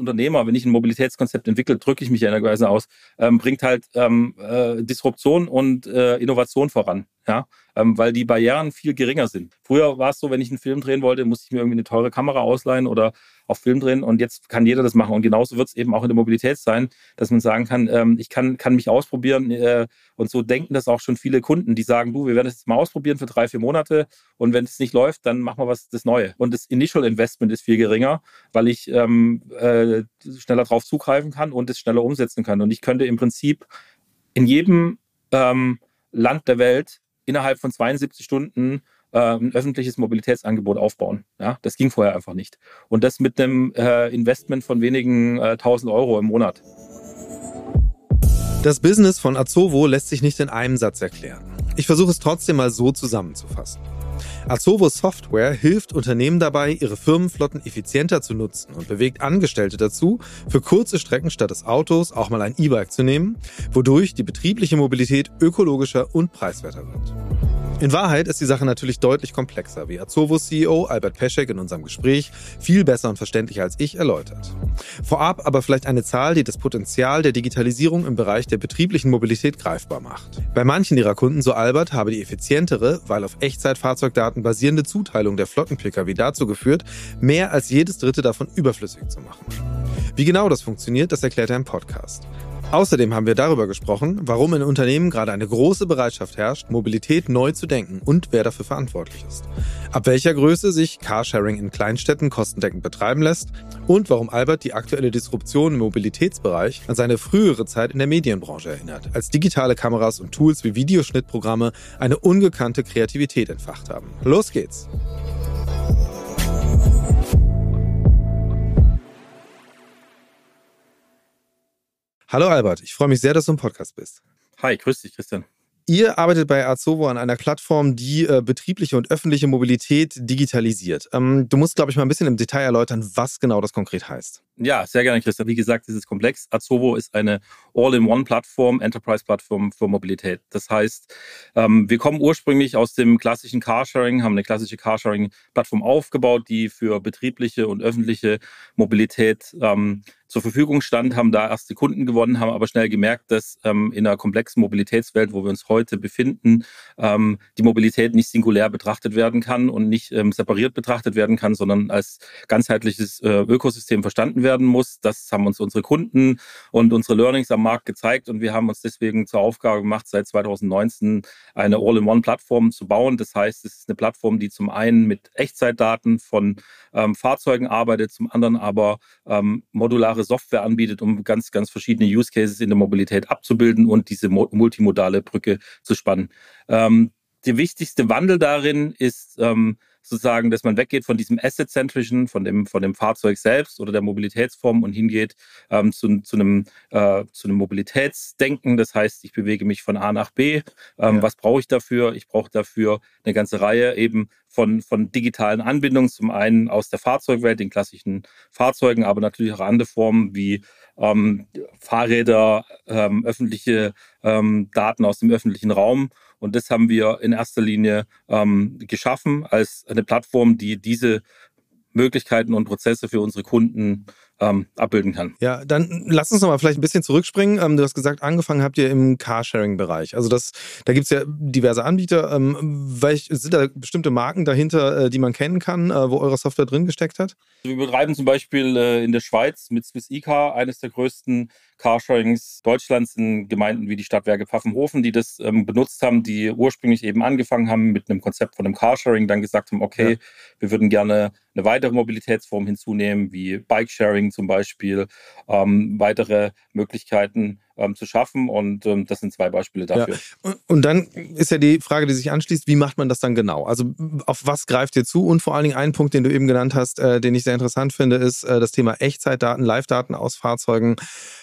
Unternehmer, wenn ich ein Mobilitätskonzept entwickle, drücke ich mich in einer Weise aus, ähm, bringt halt ähm, äh, Disruption und äh, Innovation voran, ja, ähm, weil die Barrieren viel geringer sind. Früher war es so, wenn ich einen Film drehen wollte, musste ich mir irgendwie eine teure Kamera ausleihen oder auf Film drehen und jetzt kann jeder das machen. Und genauso wird es eben auch in der Mobilität sein, dass man sagen kann, ähm, ich kann, kann mich ausprobieren äh, und so denken das auch schon viele Kunden, die sagen, du, wir werden das jetzt mal ausprobieren für drei, vier Monate und wenn es nicht läuft, dann machen wir was das Neue. Und das Initial Investment ist viel geringer, weil ich ähm, äh, schneller drauf zugreifen kann und es schneller umsetzen kann. Und ich könnte im Prinzip in jedem ähm, Land der Welt innerhalb von 72 Stunden ein öffentliches Mobilitätsangebot aufbauen. Ja, das ging vorher einfach nicht. Und das mit einem äh, Investment von wenigen äh, tausend Euro im Monat. Das Business von Azovo lässt sich nicht in einem Satz erklären. Ich versuche es trotzdem mal so zusammenzufassen. Azovo Software hilft Unternehmen dabei, ihre Firmenflotten effizienter zu nutzen und bewegt Angestellte dazu, für kurze Strecken statt des Autos auch mal ein E-Bike zu nehmen, wodurch die betriebliche Mobilität ökologischer und preiswerter wird. In Wahrheit ist die Sache natürlich deutlich komplexer, wie Azovos CEO Albert Peschek in unserem Gespräch viel besser und verständlicher als ich erläutert. Vorab aber vielleicht eine Zahl, die das Potenzial der Digitalisierung im Bereich der betrieblichen Mobilität greifbar macht. Bei manchen ihrer Kunden, so Albert, habe die effizientere, weil auf Echtzeitfahrzeugdaten basierende Zuteilung der Flotten-Pkw dazu geführt, mehr als jedes dritte davon überflüssig zu machen. Wie genau das funktioniert, das erklärt er im Podcast. Außerdem haben wir darüber gesprochen, warum in Unternehmen gerade eine große Bereitschaft herrscht, Mobilität neu zu denken und wer dafür verantwortlich ist. Ab welcher Größe sich Carsharing in Kleinstädten kostendeckend betreiben lässt und warum Albert die aktuelle Disruption im Mobilitätsbereich an seine frühere Zeit in der Medienbranche erinnert, als digitale Kameras und Tools wie Videoschnittprogramme eine ungekannte Kreativität entfacht haben. Los geht's! Hallo Albert, ich freue mich sehr, dass du im Podcast bist. Hi, grüß dich, Christian. Ihr arbeitet bei Azovo an einer Plattform, die äh, betriebliche und öffentliche Mobilität digitalisiert. Ähm, du musst, glaube ich, mal ein bisschen im Detail erläutern, was genau das konkret heißt. Ja, sehr gerne, Christian. Wie gesagt, es ist komplex. Azovo ist eine All-in-One-Plattform, Enterprise-Plattform für Mobilität. Das heißt, ähm, wir kommen ursprünglich aus dem klassischen Carsharing, haben eine klassische Carsharing-Plattform aufgebaut, die für betriebliche und öffentliche Mobilität ähm, zur Verfügung stand, haben da erste Kunden gewonnen, haben aber schnell gemerkt, dass ähm, in einer komplexen Mobilitätswelt, wo wir uns heute befinden, ähm, die Mobilität nicht singulär betrachtet werden kann und nicht ähm, separiert betrachtet werden kann, sondern als ganzheitliches äh, Ökosystem verstanden werden muss. Das haben uns unsere Kunden und unsere Learnings am Markt gezeigt und wir haben uns deswegen zur Aufgabe gemacht, seit 2019 eine All-in-One-Plattform zu bauen. Das heißt, es ist eine Plattform, die zum einen mit Echtzeitdaten von ähm, Fahrzeugen arbeitet, zum anderen aber ähm, modulare modulare Software anbietet, um ganz, ganz verschiedene Use Cases in der Mobilität abzubilden und diese multimodale Brücke zu spannen. Ähm, der wichtigste Wandel darin ist ähm, sozusagen, dass man weggeht von diesem Asset-zentrischen, von dem, von dem Fahrzeug selbst oder der Mobilitätsform und hingeht ähm, zu, zu, einem, äh, zu einem Mobilitätsdenken. Das heißt, ich bewege mich von A nach B. Ähm, ja. Was brauche ich dafür? Ich brauche dafür eine ganze Reihe eben von, von digitalen Anbindungen. Zum einen aus der Fahrzeugwelt, den klassischen Fahrzeugen, aber natürlich auch andere Formen wie ähm, Fahrräder, ähm, öffentliche ähm, Daten aus dem öffentlichen Raum und das haben wir in erster Linie ähm, geschaffen als eine Plattform, die diese Möglichkeiten und Prozesse für unsere Kunden ähm, abbilden kann. Ja, dann lass uns noch mal vielleicht ein bisschen zurückspringen. Ähm, du hast gesagt, angefangen habt ihr im Carsharing-Bereich. Also das, da gibt es ja diverse Anbieter. Ähm, welch, sind da bestimmte Marken dahinter, äh, die man kennen kann, äh, wo eure Software drin gesteckt hat? Wir betreiben zum Beispiel äh, in der Schweiz mit Swiss eCar eines der größten Carsharings Deutschlands in Gemeinden wie die Stadtwerke Pfaffenhofen, die das ähm, benutzt haben, die ursprünglich eben angefangen haben mit einem Konzept von einem Carsharing, dann gesagt haben, okay, ja. wir würden gerne eine weitere Mobilitätsform hinzunehmen, wie Bikesharing zum Beispiel, ähm, weitere Möglichkeiten ähm, zu schaffen. Und ähm, das sind zwei Beispiele dafür. Ja. Und dann ist ja die Frage, die sich anschließt, wie macht man das dann genau? Also auf was greift ihr zu? Und vor allen Dingen ein Punkt, den du eben genannt hast, äh, den ich sehr interessant finde, ist äh, das Thema Echtzeitdaten, Live-Daten aus Fahrzeugen.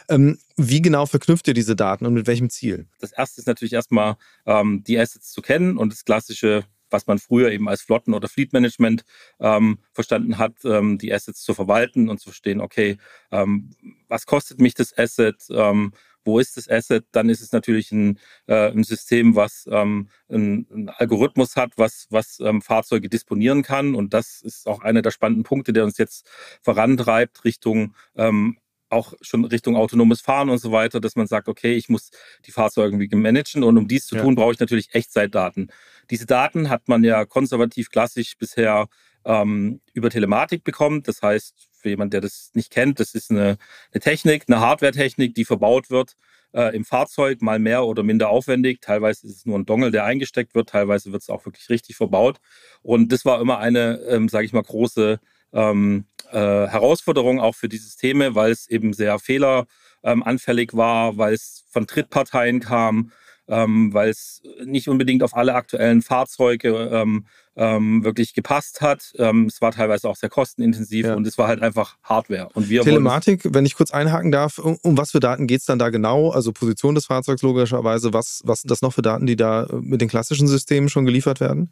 Ähm, wie genau verknüpft ihr diese Daten und mit welchem Ziel? Das erste ist natürlich erstmal ähm, die Assets zu kennen und das klassische was man früher eben als Flotten- oder Fleet-Management ähm, verstanden hat, ähm, die Assets zu verwalten und zu verstehen, okay, ähm, was kostet mich das Asset, ähm, wo ist das Asset, dann ist es natürlich ein, äh, ein System, was ähm, ein, ein, Algorithmus hat, was, was ähm, Fahrzeuge disponieren kann. Und das ist auch einer der spannenden Punkte, der uns jetzt vorantreibt Richtung ähm, auch schon Richtung autonomes Fahren und so weiter, dass man sagt, okay, ich muss die Fahrzeuge irgendwie managen und um dies zu ja. tun, brauche ich natürlich Echtzeitdaten. Diese Daten hat man ja konservativ klassisch bisher ähm, über Telematik bekommen. Das heißt, für jemand, der das nicht kennt, das ist eine, eine Technik, eine Hardware-Technik, die verbaut wird äh, im Fahrzeug, mal mehr oder minder aufwendig. Teilweise ist es nur ein Dongle, der eingesteckt wird, teilweise wird es auch wirklich richtig verbaut. Und das war immer eine, ähm, sage ich mal, große ähm, äh, Herausforderung auch für die Systeme, weil es eben sehr fehleranfällig war, weil es von Drittparteien kam, ähm, weil es nicht unbedingt auf alle aktuellen Fahrzeuge ähm, ähm, wirklich gepasst hat. Ähm, es war teilweise auch sehr kostenintensiv ja. und es war halt einfach Hardware. Und wir Telematik, wenn ich kurz einhaken darf, um, um was für Daten geht es dann da genau? Also Position des Fahrzeugs logischerweise, was, was sind das noch für Daten, die da mit den klassischen Systemen schon geliefert werden?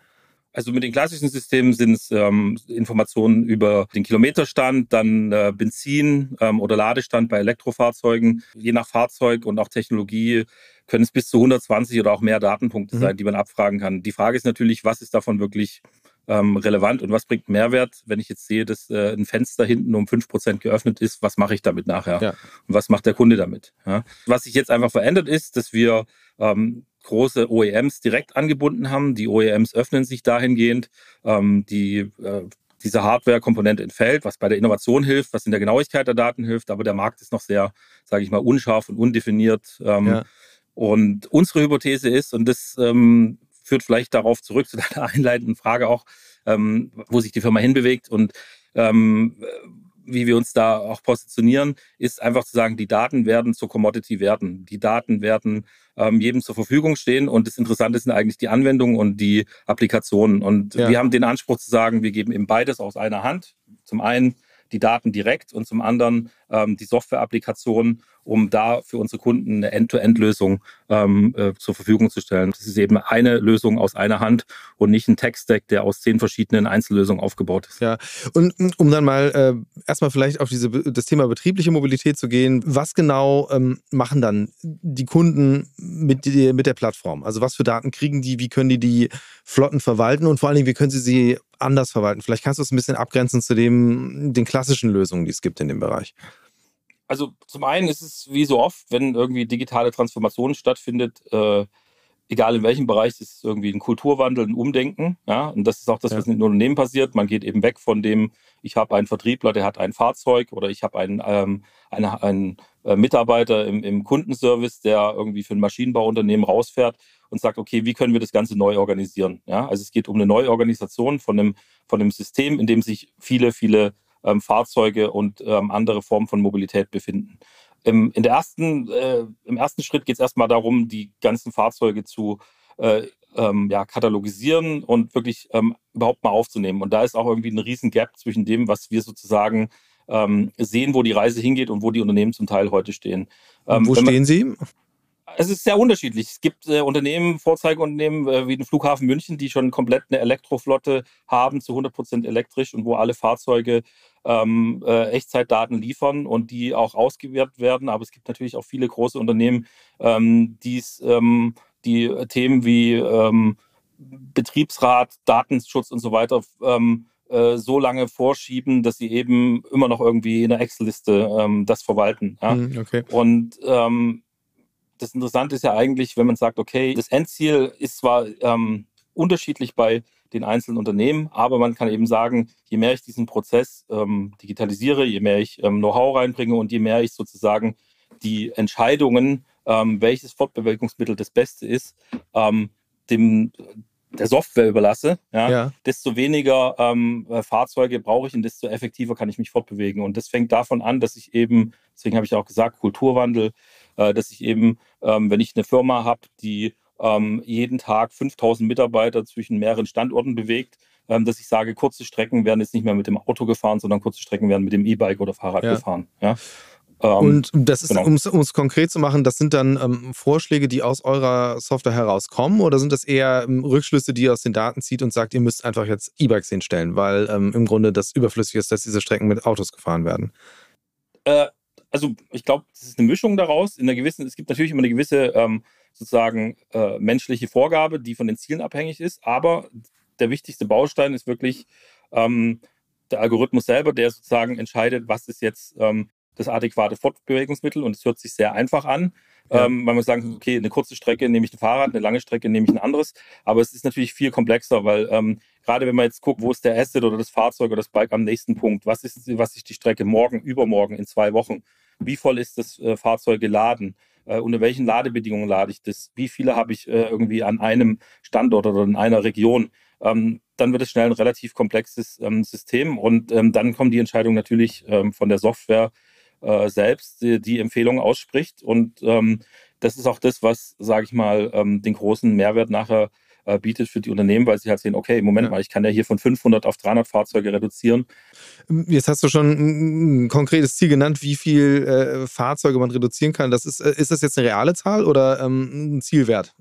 Also mit den klassischen Systemen sind es ähm, Informationen über den Kilometerstand, dann äh, Benzin ähm, oder Ladestand bei Elektrofahrzeugen. Je nach Fahrzeug und auch Technologie können es bis zu 120 oder auch mehr Datenpunkte mhm. sein, die man abfragen kann. Die Frage ist natürlich, was ist davon wirklich ähm, relevant und was bringt Mehrwert, wenn ich jetzt sehe, dass äh, ein Fenster hinten um 5% geöffnet ist, was mache ich damit nachher? Ja. Und was macht der Kunde damit? Ja? Was sich jetzt einfach verändert ist, dass wir ähm, große OEMs direkt angebunden haben. Die OEMs öffnen sich dahingehend. Ähm, die, äh, diese Hardware-Komponente entfällt, was bei der Innovation hilft, was in der Genauigkeit der Daten hilft, aber der Markt ist noch sehr, sage ich mal, unscharf und undefiniert. Ähm, ja. Und unsere Hypothese ist, und das ähm, führt vielleicht darauf zurück zu deiner einleitenden Frage auch, ähm, wo sich die Firma hinbewegt und ähm, wie wir uns da auch positionieren, ist einfach zu sagen, die Daten werden zur Commodity werden. Die Daten werden ähm, jedem zur Verfügung stehen. Und das Interessante sind eigentlich die Anwendungen und die Applikationen. Und ja. wir haben den Anspruch zu sagen, wir geben eben beides aus einer Hand. Zum einen die Daten direkt und zum anderen ähm, die Software-Applikation, um da für unsere Kunden eine End-to-End-Lösung ähm, äh, zur Verfügung zu stellen. Das ist eben eine Lösung aus einer Hand und nicht ein Tech-Stack, der aus zehn verschiedenen Einzellösungen aufgebaut ist. Ja, und um dann mal äh, erstmal vielleicht auf diese, das Thema betriebliche Mobilität zu gehen, was genau ähm, machen dann die Kunden mit, die, mit der Plattform? Also was für Daten kriegen die, wie können die die Flotten verwalten und vor allen Dingen, wie können sie sie anders verwalten? Vielleicht kannst du es ein bisschen abgrenzen zu dem, den klassischen Lösungen, die es gibt in dem Bereich also zum einen ist es wie so oft, wenn irgendwie digitale Transformation stattfindet, äh, egal in welchem Bereich, ist es irgendwie ein Kulturwandel, ein Umdenken. Ja? Und das ist auch das, ja. was in den Unternehmen passiert. Man geht eben weg von dem, ich habe einen Vertriebler, der hat ein Fahrzeug oder ich habe einen, ähm, eine, einen äh, Mitarbeiter im, im Kundenservice, der irgendwie für ein Maschinenbauunternehmen rausfährt und sagt, okay, wie können wir das Ganze neu organisieren? Ja? Also es geht um eine Neuorganisation von einem, von einem System, in dem sich viele, viele ähm, Fahrzeuge und ähm, andere Formen von Mobilität befinden. Im, in der ersten, äh, Im ersten Schritt geht es erstmal darum, die ganzen Fahrzeuge zu äh, ähm, ja, katalogisieren und wirklich ähm, überhaupt mal aufzunehmen. Und da ist auch irgendwie ein riesen Gap zwischen dem, was wir sozusagen ähm, sehen, wo die Reise hingeht und wo die Unternehmen zum Teil heute stehen. Ähm, wo stehen Sie? Es ist sehr unterschiedlich. Es gibt äh, Unternehmen, Vorzeigeunternehmen äh, wie den Flughafen München, die schon komplett eine Elektroflotte haben, zu 100 Prozent elektrisch und wo alle Fahrzeuge ähm, äh, Echtzeitdaten liefern und die auch ausgewertet werden. Aber es gibt natürlich auch viele große Unternehmen, ähm, ähm, die Themen wie ähm, Betriebsrat, Datenschutz und so weiter ähm, äh, so lange vorschieben, dass sie eben immer noch irgendwie in der Excel-Liste ähm, das verwalten. Ja? Hm, okay. Und ähm, das Interessante ist ja eigentlich, wenn man sagt, okay, das Endziel ist zwar ähm, unterschiedlich bei den einzelnen Unternehmen, aber man kann eben sagen, je mehr ich diesen Prozess ähm, digitalisiere, je mehr ich ähm, Know-how reinbringe und je mehr ich sozusagen die Entscheidungen, ähm, welches Fortbewegungsmittel das Beste ist, ähm, dem der Software überlasse, ja, ja. desto weniger ähm, äh, Fahrzeuge brauche ich und desto effektiver kann ich mich fortbewegen. Und das fängt davon an, dass ich eben, deswegen habe ich auch gesagt, Kulturwandel, äh, dass ich eben, ähm, wenn ich eine Firma habe, die ähm, jeden Tag 5000 Mitarbeiter zwischen mehreren Standorten bewegt, ähm, dass ich sage, kurze Strecken werden jetzt nicht mehr mit dem Auto gefahren, sondern kurze Strecken werden mit dem E-Bike oder Fahrrad ja. gefahren. Ja? Ähm, und das ist, genau. um es konkret zu machen, das sind dann ähm, Vorschläge, die aus eurer Software herauskommen oder sind das eher ähm, Rückschlüsse, die ihr aus den Daten zieht und sagt, ihr müsst einfach jetzt E-Bikes hinstellen, weil ähm, im Grunde das überflüssig ist, dass diese Strecken mit Autos gefahren werden? Äh, also ich glaube, es ist eine Mischung daraus. In einer gewissen, es gibt natürlich immer eine gewisse ähm, sozusagen äh, menschliche Vorgabe, die von den Zielen abhängig ist, aber der wichtigste Baustein ist wirklich ähm, der Algorithmus selber, der sozusagen entscheidet, was ist jetzt das adäquate Fortbewegungsmittel und es hört sich sehr einfach an. Ja. Ähm, man muss sagen, okay, eine kurze Strecke nehme ich ein Fahrrad, eine lange Strecke nehme ich ein anderes. Aber es ist natürlich viel komplexer, weil ähm, gerade wenn man jetzt guckt, wo ist der Asset oder das Fahrzeug oder das Bike am nächsten Punkt, was ist, was ist die Strecke morgen, übermorgen, in zwei Wochen, wie voll ist das äh, Fahrzeug geladen, äh, unter welchen Ladebedingungen lade ich das, wie viele habe ich äh, irgendwie an einem Standort oder in einer Region. Ähm, dann wird es schnell ein relativ komplexes ähm, System und ähm, dann kommt die Entscheidung natürlich ähm, von der Software, äh, selbst die, die Empfehlung ausspricht. Und ähm, das ist auch das, was, sage ich mal, ähm, den großen Mehrwert nachher äh, bietet für die Unternehmen, weil sie halt sehen, okay, Moment ja. mal, ich kann ja hier von 500 auf 300 Fahrzeuge reduzieren. Ähm, jetzt hast du schon ein, konkretes Ziel genannt, wie viel äh, Fahrzeuge man reduzieren kann. Das ist, äh, ist das jetzt eine reale Zahl oder ähm, ein Zielwert?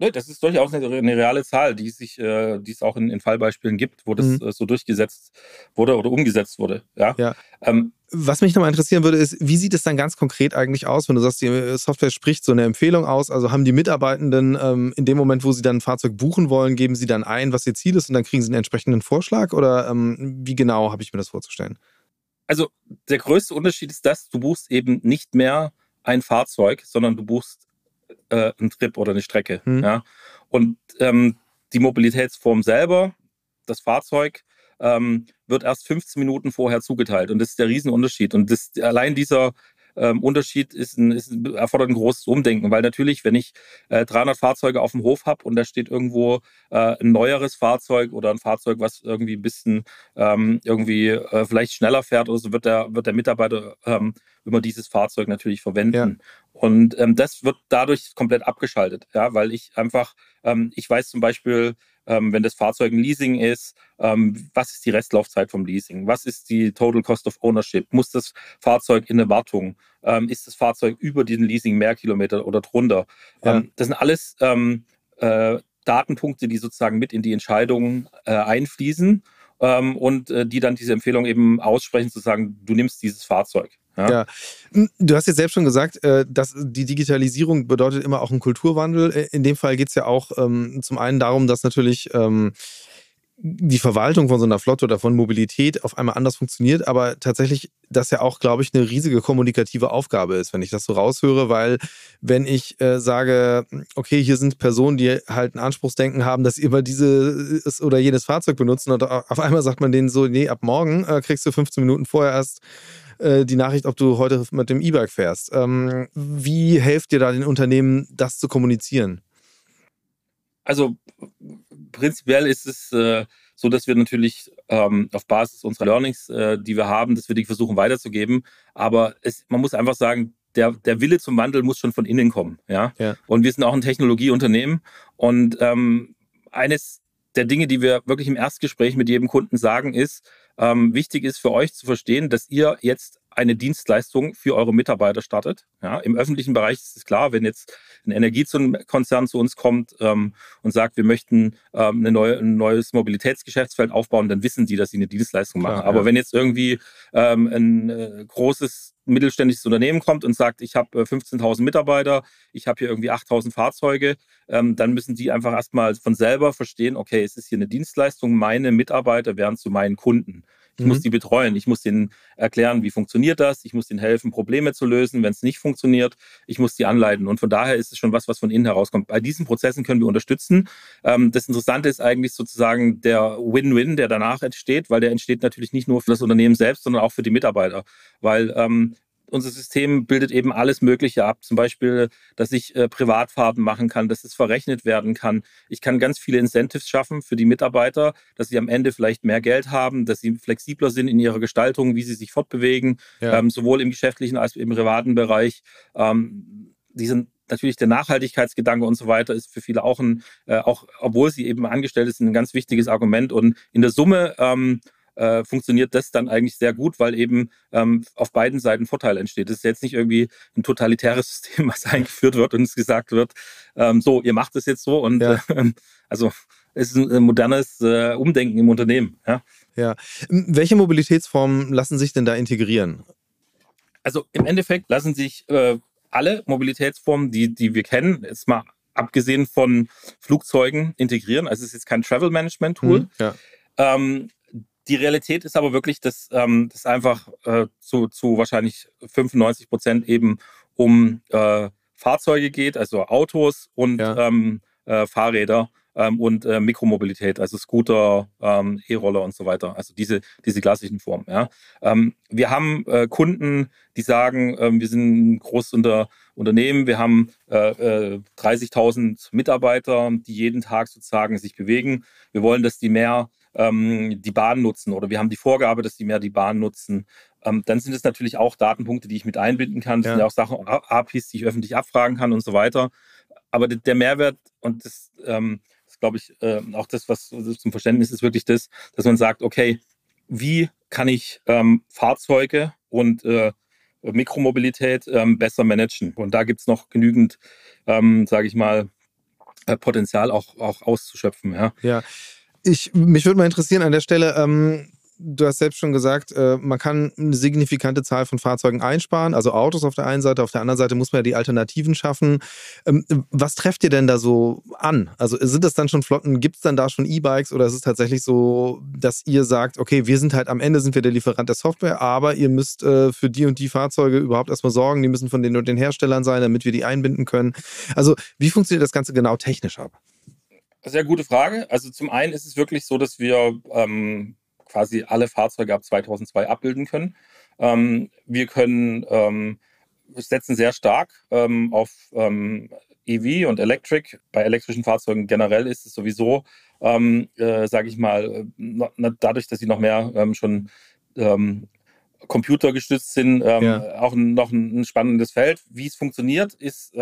Ne, das ist durchaus eine, eine reale Zahl, die, sich, äh, die es auch in, in Fallbeispielen gibt, wo das mhm. äh, so durchgesetzt wurde oder umgesetzt wurde. Ja. ja. Ähm, was mich nochmal interessieren würde, ist, wie sieht es dann ganz konkret eigentlich aus, wenn du sagst, die Software spricht so eine Empfehlung aus? Also haben die Mitarbeitenden ähm, in dem Moment, wo sie dann ein Fahrzeug buchen wollen, geben sie dann ein, was ihr Ziel ist und dann kriegen sie einen entsprechenden Vorschlag? Oder ähm, wie genau habe ich mir das vorzustellen? Also der größte Unterschied ist, dass du buchst eben nicht mehr ein Fahrzeug, sondern du buchst äh, einen Trip oder eine Strecke. Mhm. Ja? Und ähm, die Mobilitätsform selber, das Fahrzeug, ähm, wird erst 15 Minuten vorher zugeteilt. Und das ist der Riesenunterschied. Und das, allein dieser ähm, Unterschied ist ein, ist, erfordert ein großes Umdenken, weil natürlich, wenn ich äh, 300 Fahrzeuge auf dem Hof habe und da steht irgendwo äh, ein neueres Fahrzeug oder ein Fahrzeug, was irgendwie ein bisschen ähm, irgendwie äh, vielleicht schneller fährt oder so, wird der, wird der Mitarbeiter ähm, immer dieses Fahrzeug natürlich verwenden. Ja. Und ähm, das wird dadurch komplett abgeschaltet, ja, weil ich einfach, ähm, ich weiß zum Beispiel, ähm, wenn das Fahrzeug ein Leasing ist, ähm, was ist die Restlaufzeit vom Leasing? Was ist die Total Cost of Ownership? Muss das Fahrzeug in eine Wartung? Ähm, ist das Fahrzeug über diesen Leasing mehr Kilometer oder drunter? Ja. Ähm, das sind alles ähm, äh, Datenpunkte, die sozusagen mit in die Entscheidung äh, einfließen ähm, und äh, die dann diese Empfehlung eben aussprechen, zu sagen, du nimmst dieses Fahrzeug. Ja. ja. Hm, du hast jetzt selbst schon gesagt, äh, dass die Digitalisierung bedeutet immer auch einen Kulturwandel. Äh, in dem Fall geht es ja auch ähm, zum einen darum, dass natürlich ähm, die Verwaltung von so einer Flotte oder von Mobilität auf einmal anders funktioniert, aber tatsächlich das ja auch, glaube ich, eine riesige kommunikative Aufgabe ist, wenn ich das so raushöre, weil wenn ich äh, sage, okay, hier sind Personen, die halt ein Anspruchsdenken haben, dass sie immer dieses oder jenes Fahrzeug benutzen und auf einmal sagt man denen so, nee, ab morgen kriegst du 15 Minuten vorher erst äh, die Nachricht, ob du heute mit dem E-Bike fährst. Ähm, wie helft dir da den Unternehmen, das zu kommunizieren? Also prinzipiell ist es äh, so, dass wir natürlich ähm, auf Basis unserer Learnings, äh, die wir haben, dass wir die versuchen weiterzugeben. Aber es, man muss einfach sagen, der, der Wille zum Wandel muss schon von innen kommen. Ja? ja. Und wir sind auch ein Technologieunternehmen. Und ähm, eines der Dinge, die wir wirklich im Erstgespräch mit jedem Kunden sagen, ist, ähm, wichtig ist für euch zu verstehen, dass ihr jetzt eine Dienstleistung für eure Mitarbeiter startet. Ja, Im öffentlichen Bereich ist es klar, wenn jetzt ein Energiekonzern zu uns kommt ähm, und sagt, wir möchten ähm, neue, ein neues Mobilitätsgeschäftsfeld aufbauen, dann wissen die, dass sie eine Dienstleistung machen. Klar, Aber ja. wenn jetzt irgendwie ähm, ein äh, großes mittelständisches Unternehmen kommt und sagt, ich habe äh, 15.000 Mitarbeiter, ich habe hier irgendwie 8.000 Fahrzeuge, ähm, dann müssen die einfach erstmal von selber verstehen, okay, es ist hier eine Dienstleistung, meine Mitarbeiter werden zu meinen Kunden. Ich mhm. muss die betreuen. Ich muss denen erklären, wie funktioniert das. Ich muss denen helfen, Probleme zu lösen, wenn es nicht funktioniert. Ich muss die anleiten. Und von daher ist es schon was, was von innen herauskommt. Bei diesen Prozessen können wir unterstützen. Ähm, das Interessante ist eigentlich sozusagen der Win-Win, der danach entsteht, weil der entsteht natürlich nicht nur für das Unternehmen selbst, sondern auch für die Mitarbeiter. Weil ähm, unser System bildet eben alles Mögliche ab. Zum Beispiel, dass ich äh, Privatfahrten machen kann, dass es verrechnet werden kann. Ich kann ganz viele Incentives schaffen für die Mitarbeiter, dass sie am Ende vielleicht mehr Geld haben, dass sie flexibler sind in ihrer Gestaltung, wie sie sich fortbewegen, ja. ähm, sowohl im geschäftlichen als auch im privaten Bereich. Ähm, die sind natürlich der Nachhaltigkeitsgedanke und so weiter ist für viele auch ein, äh, auch obwohl sie eben angestellt sind, ein ganz wichtiges Argument. Und in der Summe ähm, äh, funktioniert das dann eigentlich sehr gut, weil eben ähm, auf beiden Seiten Vorteil entsteht. Das ist jetzt nicht irgendwie ein totalitäres System, was eingeführt wird und es gesagt wird, ähm, so, ihr macht es jetzt so und ja. äh, also es ist ein modernes äh, Umdenken im Unternehmen. Ja. ja. Welche Mobilitätsformen lassen sich denn da integrieren? Also im Endeffekt lassen sich äh, alle Mobilitätsformen, die, die wir kennen, jetzt mal abgesehen von Flugzeugen integrieren. Also es ist jetzt kein Travel Management Tool. Hm, ja. ähm, die Realität ist aber wirklich, dass ähm, das einfach äh, zu, zu wahrscheinlich 95 Prozent eben um äh, Fahrzeuge geht, also Autos und ja. ähm, äh, Fahrräder ähm, und äh, Mikromobilität, also Scooter, ähm, E-Roller und so weiter. Also diese, diese klassischen Formen. Ja. Ähm, wir haben äh, Kunden, die sagen, ähm, wir sind ein großes Unter Unternehmen, wir haben äh, äh, 30.000 Mitarbeiter, die jeden Tag sozusagen sich bewegen. Wir wollen, dass die mehr ähm, die Bahn nutzen oder wir haben die Vorgabe, dass die mehr die Bahn nutzen. Ähm, dann sind es natürlich auch Datenpunkte, die ich mit einbinden kann. Das ja. sind ja auch Sachen, APIs, die ich öffentlich abfragen kann und so weiter. Aber der Mehrwert und das ähm, glaube ich, äh, auch das, was zum Verständnis ist, wirklich das, dass man sagt, okay, wie kann ich ähm, Fahrzeuge und äh, Mikromobilität ähm, besser managen? Und da gibt es noch genügend, ähm, sage ich mal, äh, Potenzial auch, auch auszuschöpfen. Ja. ja. Ich, mich würde mal interessieren an der Stelle, ähm, du hast selbst schon gesagt, äh, man kann eine signifikante Zahl von Fahrzeugen einsparen, also Autos auf der einen Seite, auf der anderen Seite muss man ja die Alternativen schaffen. Ähm, was trefft ihr denn da so an? Also sind das dann schon Flotten, gibt es dann da schon E-Bikes oder ist es tatsächlich so, dass ihr sagt, okay, wir sind halt am Ende sind wir der Lieferant der Software, aber ihr müsst äh, für die und die Fahrzeuge überhaupt erstmal sorgen, die müssen von den und den Herstellern sein, damit wir die einbinden können. Also wie funktioniert das Ganze genau technisch ab? Sehr gute Frage. Also zum einen ist es wirklich so, dass wir ähm, quasi alle Fahrzeuge ab 2002 abbilden können. Ähm, wir können ähm, setzen sehr stark ähm, auf ähm, EV und Electric. Bei elektrischen Fahrzeugen generell ist es sowieso, ähm, äh, sage ich mal, äh, dadurch, dass sie noch mehr ähm, schon computergestützt sind, ja. auch noch ein, ein, spannendes Feld. Wie es funktioniert, ist,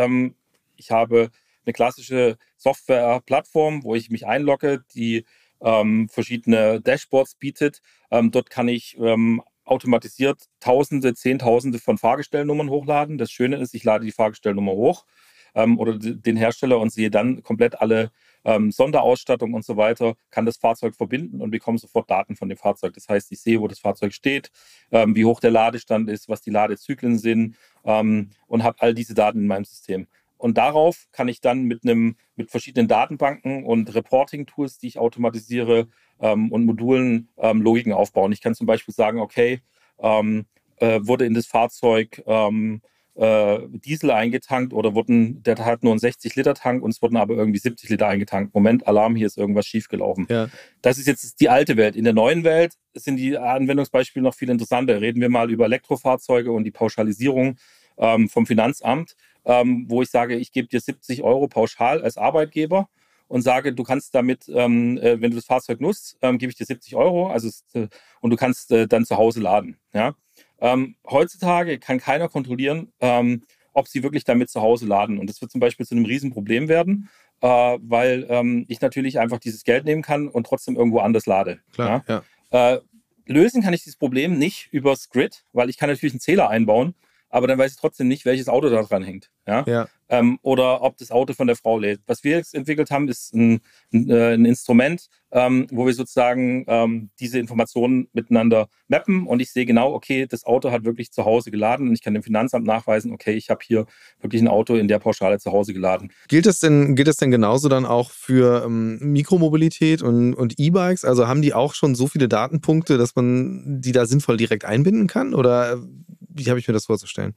ich habe eine klassische Software-Plattform, wo ich mich einlogge, die ähm, verschiedene Dashboards bietet. Ähm, dort kann ich ähm, automatisiert Tausende, Zehntausende von Fahrgestellnummern hochladen. Das Schöne ist, ich lade die Fahrgestellnummer hoch ähm, oder den Hersteller und sehe dann komplett alle ähm, Sonderausstattung und so weiter, kann das Fahrzeug verbinden und bekomme sofort Daten von dem Fahrzeug. Das heißt, ich sehe, wo das Fahrzeug steht, ähm, wie hoch der Ladestand ist, was die Ladezyklen sind und habe all diese Daten in meinem System. Und darauf kann ich dann mit einem, mit verschiedenen Datenbanken und Reporting-Tools, die ich automatisiere ähm, und Modulen ähm, Logiken aufbauen. Ich kann zum Beispiel sagen, okay, ähm, äh, wurde in das Fahrzeug ähm, äh, Diesel eingetankt oder wurden, der hat nur einen 60-Liter-Tank und es wurden aber irgendwie 70 Liter eingetankt. Moment, Alarm, hier ist irgendwas schiefgelaufen. Ja. Das ist jetzt die alte Welt. In der neuen Welt sind die Anwendungsbeispiele noch viel interessanter. Reden wir mal über Elektrofahrzeuge und die Pauschalisierung ähm, vom Finanzamt ähm, wo ich sage, ich gebe dir 70 Euro pauschal als Arbeitgeber und sage, du kannst damit, ähm, äh, wenn du das Fahrzeug nutzt, ähm, gebe ich dir 70 Euro also, äh, und du kannst äh, dann zu Hause laden. Ja? Ähm, heutzutage kann keiner kontrollieren, ähm, ob sie wirklich damit zu Hause laden. Und das wird zum Beispiel zu einem Riesenproblem werden, äh, weil ähm, ich natürlich einfach dieses Geld nehmen kann und trotzdem irgendwo anders lade. Klar, ja? Ja. Äh, lösen kann ich dieses Problem nicht übers Grid, weil ich kann natürlich einen Zähler einbauen, aber dann weiß ich trotzdem nicht, welches Auto da dran hängt. Ja? ja. Ähm, oder ob das Auto von der Frau lädt. Was wir jetzt entwickelt haben, ist ein, äh, ein Instrument, ähm, wo wir sozusagen ähm, diese Informationen miteinander mappen und ich sehe genau, okay, das Auto hat wirklich zu Hause geladen und ich kann dem Finanzamt nachweisen, okay, ich habe hier wirklich ein Auto in der Pauschale zu Hause geladen. Gilt das denn, gilt das denn genauso dann auch für ähm, Mikromobilität und, und E-Bikes? Also haben die auch schon so viele Datenpunkte, dass man die da sinnvoll direkt einbinden kann? Oder wie habe ich mir das vorzustellen?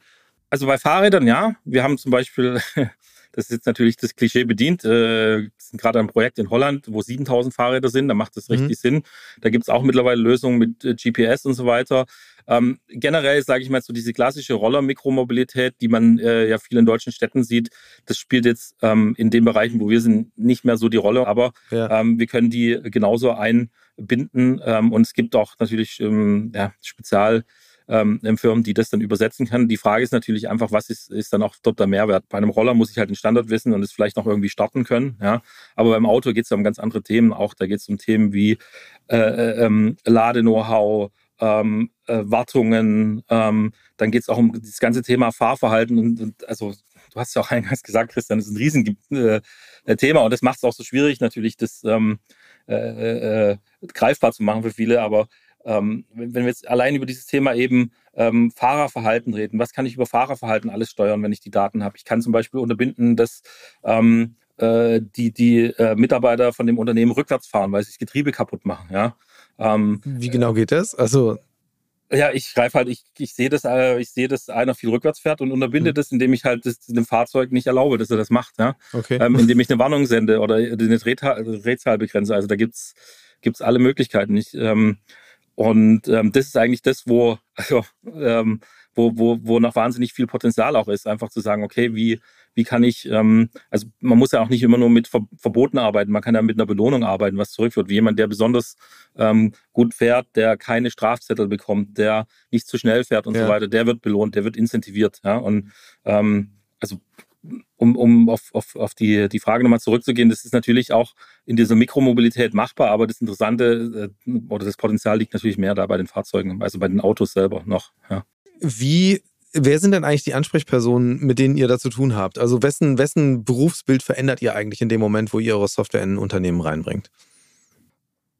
Also bei Fahrrädern, ja. Wir haben zum Beispiel, das ist jetzt natürlich das Klischee bedient, äh, sind gerade ein Projekt in Holland, wo 7000 Fahrräder sind, da macht das richtig mhm. Sinn. Da gibt es auch mittlerweile Lösungen mit äh, GPS und so weiter. Ähm, generell sage ich mal so diese klassische Roller-Mikromobilität, die man äh, ja viel in deutschen Städten sieht, das spielt jetzt ähm, in den Bereichen, wo wir sind, nicht mehr so die Rolle, aber ja. ähm, wir können die genauso einbinden ähm, und es gibt auch natürlich ähm, ja, Spezial ähm, Firmen, die das dann übersetzen können. Die Frage ist natürlich einfach, was ist, ist dann auch dort der Mehrwert? Bei einem Roller muss ich halt den Standard wissen und es vielleicht noch irgendwie starten können. Ja, aber beim Auto geht es ja um ganz andere Themen. Auch da geht es um Themen wie äh, äh, ähm, Lade-Know-how, ähm, äh, Wartungen. Ähm, dann geht es auch um das ganze Thema Fahrverhalten. Und, und, also du hast ja auch eingangs gesagt, Christian, das ist ein riesen äh, Thema und das macht es auch so schwierig, natürlich das ähm, äh, äh, greifbar zu machen für viele. Aber ähm, wenn, wenn wir jetzt allein über dieses Thema eben ähm, Fahrerverhalten reden, was kann ich über Fahrerverhalten alles steuern, wenn ich die Daten habe? Ich kann zum Beispiel unterbinden, dass ähm, äh, die, die äh, Mitarbeiter von dem Unternehmen rückwärts fahren, weil sie das Getriebe kaputt machen. Ja? Ähm, Wie genau geht das? Also ja, ich greife halt, ich, ich sehe das, äh, ich sehe, dass einer viel rückwärts fährt und unterbinde hm. das, indem ich halt das, dem Fahrzeug nicht erlaube, dass er das macht, ja. Okay. Ähm, indem ich eine Warnung sende oder eine Drehzahl, Drehzahl begrenze. Also da gibt's gibt's alle Möglichkeiten. Ich, ähm, und ähm, das ist eigentlich das, wo, also, ähm, wo, wo, wo noch wahnsinnig viel Potenzial auch ist, einfach zu sagen, okay, wie, wie kann ich, ähm, also man muss ja auch nicht immer nur mit Ver Verboten arbeiten, man kann ja mit einer Belohnung arbeiten, was zurückführt. Wie jemand, der besonders ähm, gut fährt, der keine Strafzettel bekommt, der nicht zu schnell fährt und ja. so weiter, der wird belohnt, der wird incentiviert. Ja? Und ähm, also um, um auf, auf, auf die, die Frage nochmal zurückzugehen, das ist natürlich auch in dieser Mikromobilität machbar, aber das Interessante äh, oder das Potenzial liegt natürlich mehr da bei den Fahrzeugen, also bei den Autos selber noch. Ja. Wie wer sind denn eigentlich die Ansprechpersonen, mit denen ihr da zu tun habt? Also wessen, wessen Berufsbild verändert ihr eigentlich in dem Moment, wo ihr eure Software in ein Unternehmen reinbringt?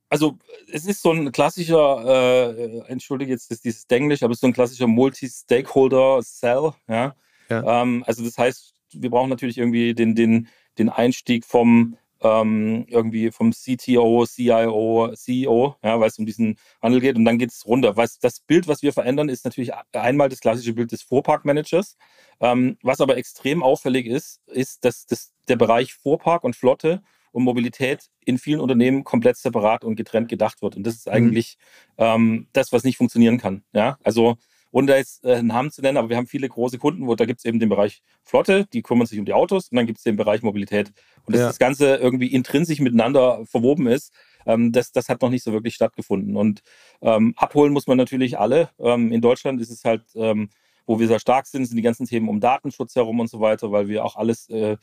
Also es ist so ein klassischer, äh, entschuldige jetzt das, dieses Englisch, aber es ist so ein klassischer Multi-Stakeholder-Cell. Ja? ja. Ähm, also das heißt, wir brauchen natürlich irgendwie den, den, den Einstieg vom ähm, irgendwie vom CTO, CIO, CEO, ja, weil es um diesen Handel geht und dann geht es runter. Was, das Bild, was wir verändern, ist natürlich einmal das klassische Bild des Fuhrparkmanagers. Ähm, was aber extrem auffällig ist, ist, dass das, der Bereich Fuhrpark und Flotte und Mobilität in vielen Unternehmen komplett separat und getrennt gedacht wird. Und das ist mhm. eigentlich mhm. ähm, das, was nicht funktionieren kann. Ja, also ohne da jetzt äh, einen Namen zu nennen, aber wir haben viele große Kunden, wo da gibt es eben den Bereich Flotte, die kümmern sich um die Autos und dann gibt es den Bereich Mobilität. Und dass ja. das Ganze irgendwie intrinsisch miteinander verwoben ist, ähm, das, das hat noch nicht so wirklich stattgefunden. Und ähm, abholen muss man natürlich alle. Ähm, in Deutschland ist es halt, ähm, wo wir sehr stark sind, sind die ganzen Themen um Datenschutz herum und so weiter, weil wir auch alles äh,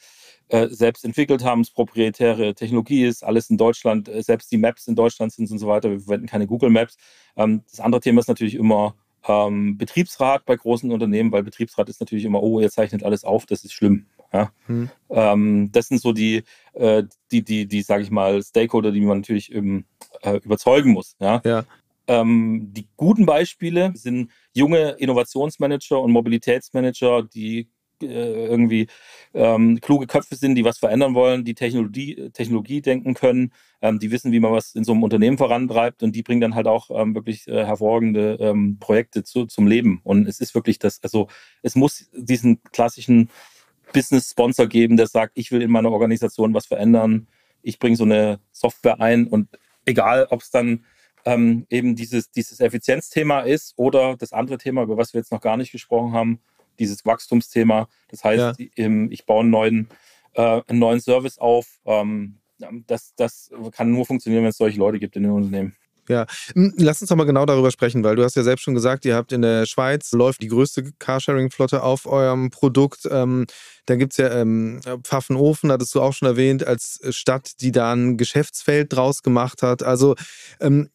äh, selbst entwickelt haben, es proprietäre Technologie ist, alles in Deutschland, äh, selbst die Maps in Deutschland sind und so weiter. Wir verwenden keine Google Maps. Ähm, das andere Thema ist natürlich immer ähm, Betriebsrat bei großen Unternehmen, weil Betriebsrat ist natürlich immer, oh, ihr zeichnet alles auf, das ist schlimm. Ja? Hm. Ähm, das sind so die, äh, die, die, die, sage ich mal, Stakeholder, die man natürlich ähm, äh, überzeugen muss. Ja. ja. Ähm, die guten Beispiele sind junge Innovationsmanager und Mobilitätsmanager, die irgendwie ähm, kluge Köpfe sind, die was verändern wollen, die Technologie, Technologie denken können, ähm, die wissen, wie man was in so einem Unternehmen vorantreibt und die bringen dann halt auch ähm, wirklich äh, hervorragende ähm, Projekte zu, zum Leben. Und es ist wirklich das, also es muss diesen klassischen Business-Sponsor geben, der sagt, ich will in meiner Organisation was verändern, ich bringe so eine Software ein und egal, ob es dann ähm, eben dieses, dieses Effizienzthema ist oder das andere Thema, über was wir jetzt noch gar nicht gesprochen haben, dieses Wachstumsthema. Das heißt, ja. ich baue einen neuen, äh, einen neuen Service auf. Ähm, das, das kann nur funktionieren, wenn es solche Leute gibt in den Unternehmen. Ja, lass uns doch mal genau darüber sprechen, weil du hast ja selbst schon gesagt, ihr habt in der Schweiz läuft die größte Carsharing-Flotte auf eurem Produkt. Ähm, dann gibt es ja ähm, Pfaffenofen, hattest du auch schon erwähnt, als Stadt, die da ein Geschäftsfeld draus gemacht hat. Also ähm,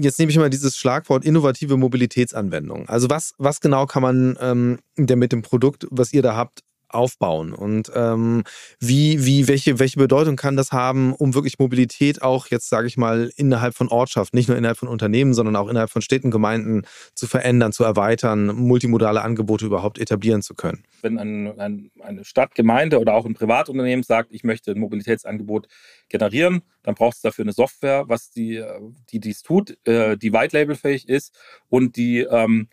jetzt nehme ich mal dieses Schlagwort innovative Mobilitätsanwendung. Also was, was genau kann man ähm, denn mit dem Produkt, was ihr da habt, aufbauen und ähm, wie, wie, welche, welche Bedeutung kann das haben, um wirklich Mobilität auch jetzt, sage ich mal, innerhalb von Ortschaften, nicht nur innerhalb von Unternehmen, sondern auch innerhalb von Städten, Gemeinden zu verändern, zu erweitern, multimodale Angebote überhaupt etablieren zu können? Wenn ein, ein, eine Stadt, Gemeinde oder auch ein Privatunternehmen sagt, ich möchte ein Mobilitätsangebot generieren, dann braucht es dafür eine Software, was die, die dies tut, äh, die white-label-fähig ist und die ähm,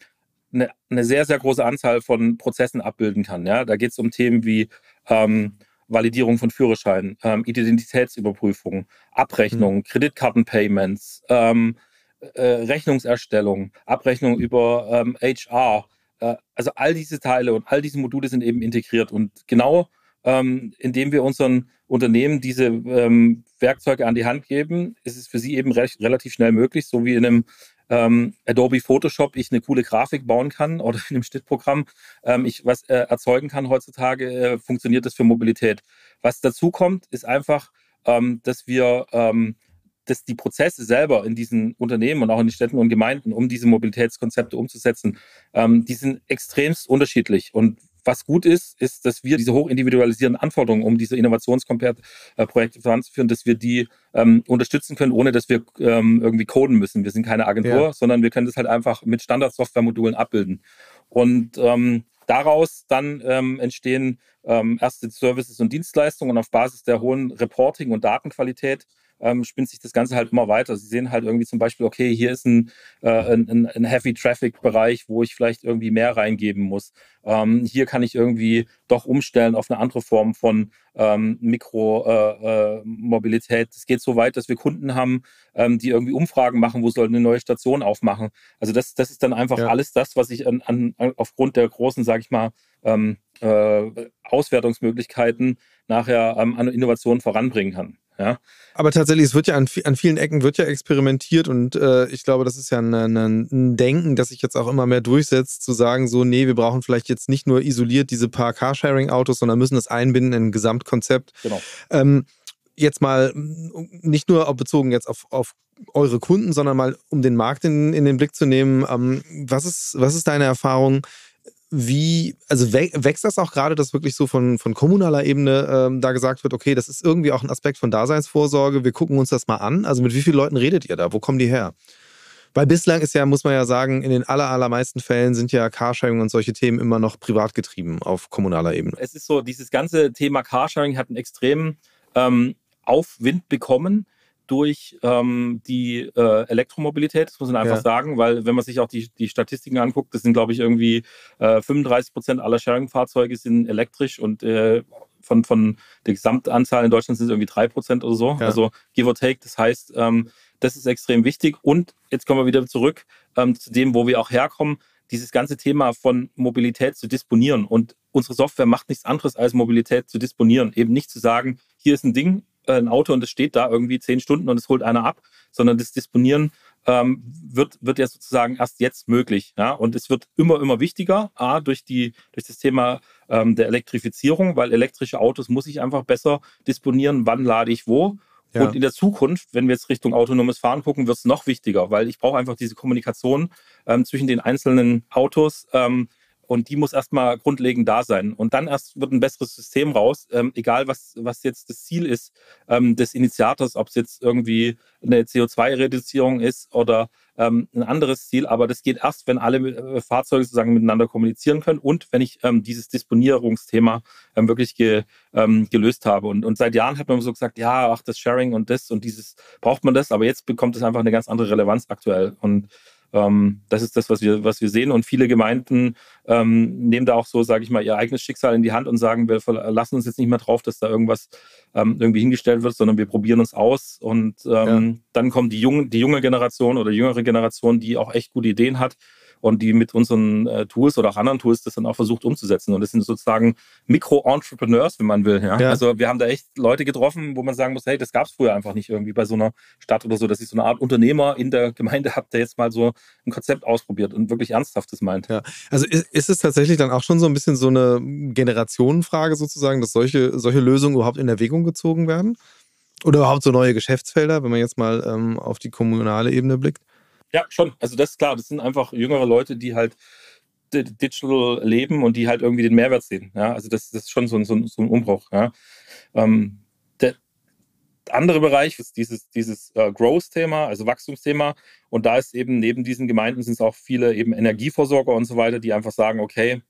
eine, eine sehr, sehr große Anzahl von Prozessen abbilden kann. Ja? Da geht es um Themen wie ähm, Validierung von Führerscheinen, ähm, Identitätsüberprüfung, Abrechnung, mhm. Kreditkartenpayments, ähm, äh, Rechnungserstellung, Abrechnung über ähm, HR. Äh, also all diese Teile und all diese Module sind eben integriert. Und genau ähm, indem wir unseren Unternehmen diese ähm, Werkzeuge an die Hand geben, ist es für sie eben recht, relativ schnell möglich, so wie in einem ähm, Adobe Photoshop ich eine coole Grafik bauen kann oder in einem Schnittprogramm ähm, ich was äh, erzeugen kann heutzutage, äh, funktioniert das für Mobilität. Was dazu kommt, ist einfach, ähm, dass wir ähm, dass die Prozesse selber in diesen Unternehmen und auch in den Städten und Gemeinden, um diese Mobilitätskonzepte umzusetzen, ähm, die sind extremst unterschiedlich. Und was gut ist, ist, dass wir diese hochindividualisierenden Anforderungen, um diese Innovationsprojekte voranzuführen, dass wir die ähm, unterstützen können, ohne dass wir ähm, irgendwie coden müssen. Wir sind keine Agentur, ja. sondern wir können das halt einfach mit Standard-Software-Modulen abbilden. Und ähm, daraus dann ähm, entstehen ähm, erste Services und Dienstleistungen und auf Basis der hohen Reporting- und Datenqualität ähm, spinnt sich das Ganze halt immer weiter. Sie sehen halt irgendwie zum Beispiel, okay, hier ist ein, äh, ein, ein Heavy-Traffic-Bereich, wo ich vielleicht irgendwie mehr reingeben muss. Ähm, hier kann ich irgendwie doch umstellen auf eine andere Form von ähm, Mikromobilität. Äh, äh, es geht so weit, dass wir Kunden haben, ähm, die irgendwie Umfragen machen, wo soll eine neue Station aufmachen. Also das, das ist dann einfach ja. alles das, was ich an, an, aufgrund der großen, sage ich mal, ähm, äh, Auswertungsmöglichkeiten nachher ähm, an Innovationen voranbringen kann. Ja. Aber tatsächlich, es wird ja an, an vielen Ecken wird ja experimentiert und äh, ich glaube, das ist ja ein, ein, Denken, das sich jetzt auch immer mehr durchsetzt, zu sagen, so, nee, wir brauchen vielleicht jetzt nicht nur isoliert diese paar Carsharing-Autos, sondern müssen das einbinden in ein Gesamtkonzept. Genau. Ähm, jetzt mal nicht nur bezogen jetzt auf, auf eure Kunden, sondern mal um den Markt in, in den Blick zu nehmen. Ähm, was, ist, was ist deine Erfahrung? Wie, also wächst das auch gerade, dass wirklich so von, von kommunaler Ebene ähm, da gesagt wird, okay, das ist irgendwie auch ein Aspekt von Daseinsvorsorge, wir gucken uns das mal an. Also mit wie vielen Leuten redet ihr da? Wo kommen die her? Weil bislang ist ja, muss man ja sagen, in den aller, allermeisten Fällen sind ja Carsharing und solche Themen immer noch privat getrieben auf kommunaler Ebene. Es ist so, dieses ganze Thema Carsharing hat einen extremen ähm, Aufwind bekommen durch ähm, die äh, Elektromobilität, das muss man einfach ja. sagen, weil wenn man sich auch die, die Statistiken anguckt, das sind, glaube ich, irgendwie äh, 35 Prozent aller Sharing-Fahrzeuge sind elektrisch und äh, von, von der Gesamtanzahl in Deutschland sind es irgendwie drei Prozent oder so. Ja. Also give or take. Das heißt, ähm, das ist extrem wichtig. Und jetzt kommen wir wieder zurück ähm, zu dem, wo wir auch herkommen, dieses ganze Thema von Mobilität zu disponieren. Und unsere Software macht nichts anderes als Mobilität zu disponieren. Eben nicht zu sagen, hier ist ein Ding, ein Auto und es steht da irgendwie zehn Stunden und es holt einer ab, sondern das Disponieren ähm, wird, wird ja sozusagen erst jetzt möglich. Ja? Und es wird immer, immer wichtiger, A, durch, die, durch das Thema ähm, der Elektrifizierung, weil elektrische Autos muss ich einfach besser disponieren, wann lade ich wo. Ja. Und in der Zukunft, wenn wir jetzt Richtung autonomes Fahren gucken, wird es noch wichtiger, weil ich brauche einfach diese Kommunikation ähm, zwischen den einzelnen Autos. Ähm, und die muss erstmal grundlegend da sein. Und dann erst wird ein besseres System raus, ähm, egal was, was jetzt das Ziel ist ähm, des Initiators, ob es jetzt irgendwie eine CO2-Reduzierung ist oder ähm, ein anderes Ziel. Aber das geht erst, wenn alle äh, Fahrzeuge sozusagen miteinander kommunizieren können und wenn ich ähm, dieses Disponierungsthema ähm, wirklich ge, ähm, gelöst habe. Und, und seit Jahren hat man so gesagt, ja, ach, das Sharing und das und dieses braucht man das, aber jetzt bekommt es einfach eine ganz andere Relevanz aktuell. Und das ist das, was wir, was wir sehen. Und viele Gemeinden ähm, nehmen da auch so, sage ich mal, ihr eigenes Schicksal in die Hand und sagen, wir verlassen uns jetzt nicht mehr drauf, dass da irgendwas ähm, irgendwie hingestellt wird, sondern wir probieren uns aus. Und ähm, ja. dann kommt die junge, die junge Generation oder jüngere Generation, die auch echt gute Ideen hat und die mit unseren äh, Tools oder auch anderen Tools das dann auch versucht umzusetzen. Und das sind sozusagen Mikro-Entrepreneurs, wenn man will. Ja? ja? Also wir haben da echt Leute getroffen, wo man sagen muss, hey, das gab es früher einfach nicht irgendwie bei so einer Stadt oder so, dass ich so eine Art Unternehmer in der Gemeinde habe, der jetzt mal so ein Konzept ausprobiert und wirklich Ernsthaftes meint. Ja, also ist, ist es tatsächlich dann auch schon so ein bisschen so eine Generationenfrage sozusagen, dass solche, solche Lösungen überhaupt in Erwägung gezogen werden? Oder überhaupt so neue Geschäftsfelder, wenn man jetzt mal ähm, auf die kommunale Ebene blickt? Ja, schon. Also das ist klar, das sind einfach jüngere Leute, die halt digital leben und die halt irgendwie den Mehrwert sehen. Ja, also das, das ist schon so ein, so ein, so ein Umbruch. Ja. Ähm, der andere Bereich ist dieses, dieses uh, Growth-Thema, also Wachstumsthema. Und da ist eben neben diesen Gemeinden sind es auch viele eben Energieversorger und so weiter, die einfach sagen, okay,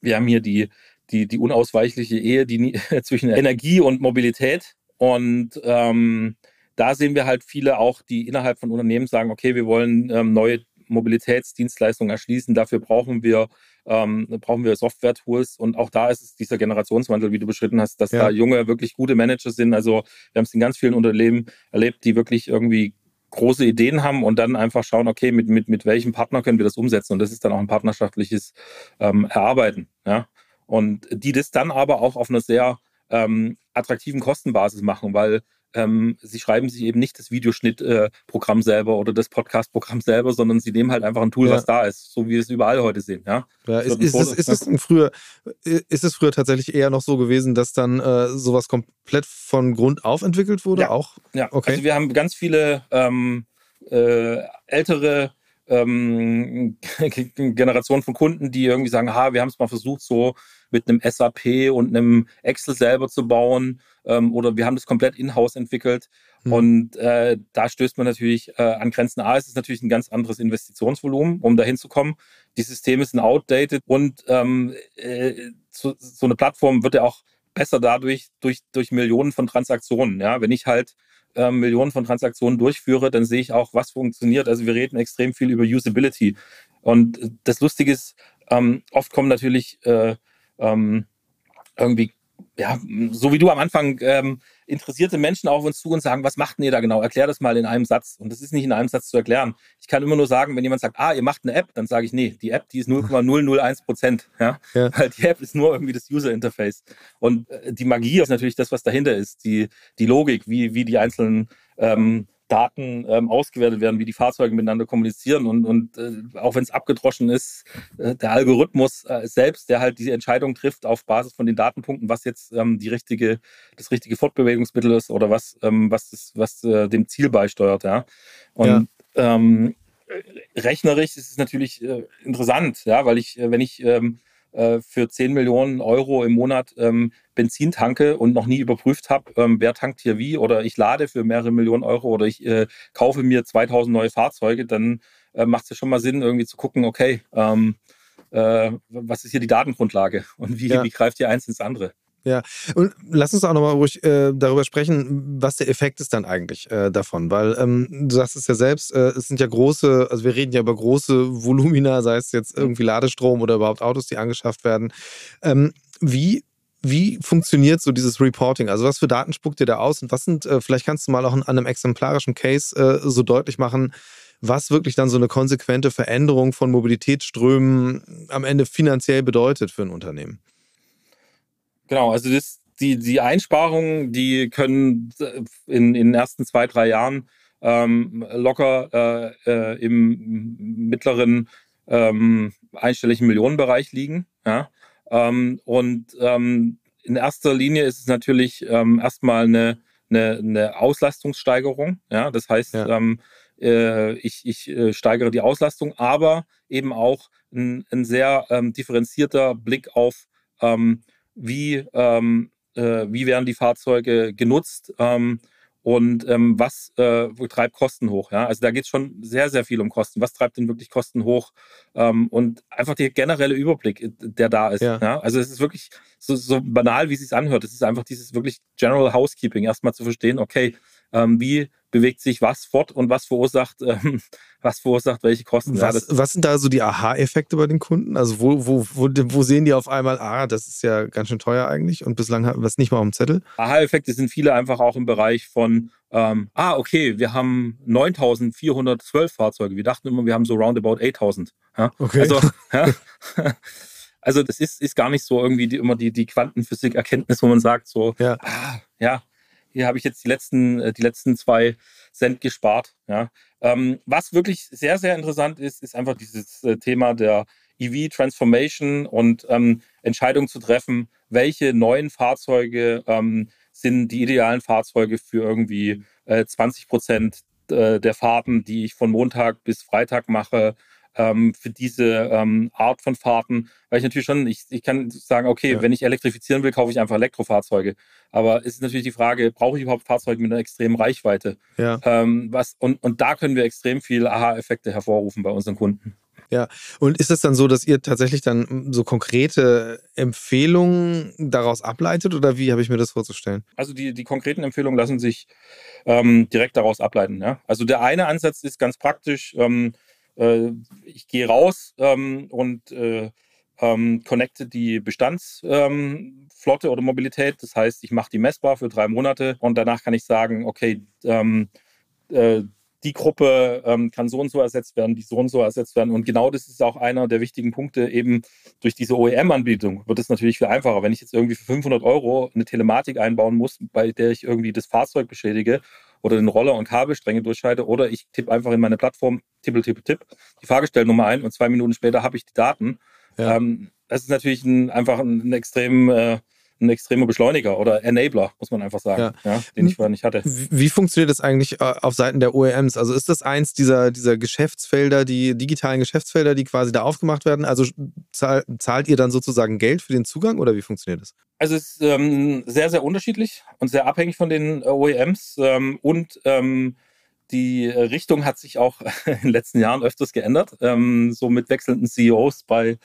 wir haben hier die, die, die unausweichliche Ehe die, zwischen Energie und Mobilität. Und ähm, da sehen wir halt viele auch, die innerhalb von Unternehmen sagen, okay, wir wollen ähm, neue Mobilitätsdienstleistungen erschließen. Dafür brauchen wir, ähm, brauchen wir Software-Tools. Und auch da ist es dieser Generationswandel, wie du beschritten hast, dass ja. da junge, wirklich gute Manager sind. Also wir haben es in ganz vielen Unternehmen erlebt, die wirklich irgendwie große Ideen haben und dann einfach schauen, okay, mit, mit, mit welchem Partner können wir das umsetzen? Und das ist dann auch ein partnerschaftliches ähm, Erarbeiten. Ja? Und die das dann aber auch auf einer sehr ähm, attraktiven Kostenbasis machen, weil ähm, sie schreiben sich eben nicht das Videoschnittprogramm äh, selber oder das Podcast-Programm selber, sondern sie nehmen halt einfach ein Tool, ja. was da ist, so wie wir es überall heute sehen. Ja, ja ist, ist, es, ist, es früher, ist es früher tatsächlich eher noch so gewesen, dass dann äh, sowas komplett von Grund auf entwickelt wurde? Ja, auch? ja. Okay. also wir haben ganz viele ähm, äh, ältere ähm, Generation von Kunden, die irgendwie sagen, ha, wir haben es mal versucht, so mit einem SAP und einem Excel selber zu bauen ähm, oder wir haben das komplett in-house entwickelt. Mhm. Und äh, da stößt man natürlich äh, an Grenzen. A, es ist natürlich ein ganz anderes Investitionsvolumen, um dahin zu kommen. Die Systeme sind outdated und ähm, äh, so, so eine Plattform wird ja auch besser dadurch durch, durch Millionen von Transaktionen. Ja, wenn ich halt äh, Millionen von Transaktionen durchführe, dann sehe ich auch, was funktioniert. Also wir reden extrem viel über Usability. Und das Lustige ist, ähm, oft kommen natürlich äh, ähm, irgendwie ja, so wie du am Anfang, ähm, interessierte Menschen auf uns zu und sagen, was macht denn ihr da genau? Erklär das mal in einem Satz. Und das ist nicht in einem Satz zu erklären. Ich kann immer nur sagen, wenn jemand sagt, ah, ihr macht eine App, dann sage ich, nee, die App, die ist 0,001 Prozent. Ja? ja? Weil die App ist nur irgendwie das User-Interface. Und äh, die Magie ist natürlich das, was dahinter ist, die, die Logik, wie, wie die einzelnen ähm, Daten ähm, ausgewertet werden, wie die Fahrzeuge miteinander kommunizieren und, und äh, auch wenn es abgedroschen ist, äh, der Algorithmus äh, selbst, der halt diese Entscheidung trifft auf Basis von den Datenpunkten, was jetzt ähm, die richtige, das richtige Fortbewegungsmittel ist oder was, ähm, was, das, was äh, dem Ziel beisteuert, ja. Und ja. Ähm, rechnerisch ist es natürlich äh, interessant, ja, weil ich, äh, wenn ich ähm, äh, für 10 Millionen Euro im Monat ähm, Benzin tanke und noch nie überprüft habe, ähm, wer tankt hier wie oder ich lade für mehrere Millionen Euro oder ich äh, kaufe mir 2000 neue Fahrzeuge, dann äh, macht es ja schon mal Sinn, irgendwie zu gucken, okay, ähm, äh, was ist hier die Datengrundlage und wie, ja. wie greift hier eins ins andere? Ja, und lass uns auch nochmal ruhig äh, darüber sprechen, was der Effekt ist dann eigentlich äh, davon. Weil ähm, du sagst es ja selbst, äh, es sind ja große, also wir reden ja über große Volumina, sei es jetzt irgendwie Ladestrom oder überhaupt Autos, die angeschafft werden. Ähm, wie wie funktioniert so dieses Reporting? Also was für Daten spuckt ihr da aus und was sind, äh, vielleicht kannst du mal auch an einem exemplarischen Case äh, so deutlich machen, was wirklich dann so eine konsequente Veränderung von Mobilitätsströmen am Ende finanziell bedeutet für ein Unternehmen. Genau, also das, die, die Einsparungen, die können in, in den ersten zwei, drei Jahren ähm, locker äh, äh, im mittleren ähm, einstelligen Millionenbereich liegen. Ja? Ähm, und ähm, in erster Linie ist es natürlich ähm, erstmal eine, eine, eine Auslastungssteigerung. Ja? Das heißt, ja. ähm, äh, ich, ich äh, steigere die Auslastung, aber eben auch ein, ein sehr ähm, differenzierter Blick auf ähm, wie, ähm, äh, wie werden die Fahrzeuge genutzt ähm, und ähm, was äh, treibt Kosten hoch. Ja? Also da geht es schon sehr, sehr viel um Kosten. Was treibt denn wirklich Kosten hoch? Ähm, und einfach der generelle Überblick, äh, der da ist. Ja. ja? Also es ist wirklich so, so banal, wie es sich anhört. Es ist einfach dieses wirklich General Housekeeping, erstmal zu verstehen, okay, ähm, wie bewegt sich was fort und was verursacht, ähm, was verursacht welche Kosten. Was, ja, was sind da so die Aha-Effekte bei den Kunden? Also wo, wo, wo, wo sehen die auf einmal, ah, das ist ja ganz schön teuer eigentlich und bislang haben wir es nicht mal auf dem Zettel? Aha-Effekte sind viele einfach auch im Bereich von, ähm, ah, okay, wir haben 9412 Fahrzeuge. Wir dachten immer, wir haben so roundabout 8000. Ja? Okay. Also, ja, also das ist, ist gar nicht so irgendwie die, immer die, die Quantenphysik-Erkenntnis, wo man sagt so, ja, ah, ja hier habe ich jetzt die letzten, äh, die letzten zwei Cent gespart. Ja. Ähm, was wirklich sehr, sehr interessant ist, ist einfach dieses äh, Thema der EV Transformation und ähm, Entscheidung zu treffen, welche neuen Fahrzeuge ähm, sind die idealen Fahrzeuge für irgendwie äh, 20 Prozent äh, der Fahrten, die ich von Montag bis Freitag mache, ähm, für diese ähm, Art von Fahrten, weil ich natürlich schon, ich, ich kann sagen, okay, ja. wenn ich elektrifizieren will, kaufe ich einfach Elektrofahrzeuge. Aber es ist natürlich die Frage, brauche ich überhaupt Fahrzeuge mit einer extremen Reichweite? Ja. Ähm, was, und, und da können wir extrem viel Aha-Effekte hervorrufen bei unseren Kunden. Ja, und ist es dann so, dass ihr tatsächlich dann so konkrete Empfehlungen daraus ableitet oder wie habe ich mir das vorzustellen? Also die, die konkreten Empfehlungen lassen sich ähm, direkt daraus ableiten. Ja? Also der eine Ansatz ist ganz praktisch, ähm, äh, ich gehe raus ähm, und äh, ähm, connecte die Bestandsflotte ähm, oder Mobilität. Das heißt, ich mache die messbar für drei Monate und danach kann ich sagen, okay, ähm, äh, die Gruppe ähm, kann so und so ersetzt werden, die so und so ersetzt werden. Und genau das ist auch einer der wichtigen Punkte. Eben durch diese OEM-Anbietung wird es natürlich viel einfacher. Wenn ich jetzt irgendwie für 500 Euro eine Telematik einbauen muss, bei der ich irgendwie das Fahrzeug beschädige oder den Roller und Kabelstränge durchschalte, oder ich tippe einfach in meine Plattform, tippel, tippel, tipp, die Fahrgestellnummer ein und zwei Minuten später habe ich die Daten. Ja. Ähm, das ist natürlich ein, einfach ein, ein extrem äh, ein extremer Beschleuniger oder Enabler, muss man einfach sagen, ja. Ja, den ich vorher nicht hatte. Wie, wie, funktioniert das eigentlich äh, auf Seiten der OEMs? Also ist das eins dieser, dieser Geschäftsfelder, die digitalen Geschäftsfelder, die quasi da aufgemacht werden? Also zahl, zahlt ihr dann sozusagen Geld für den Zugang oder wie funktioniert das? Also es ist ähm, sehr, sehr unterschiedlich und sehr abhängig von den OEMs ähm, und ähm, die Richtung hat sich auch in den letzten Jahren öfters geändert, ähm, so mit wechselnden CEOs bei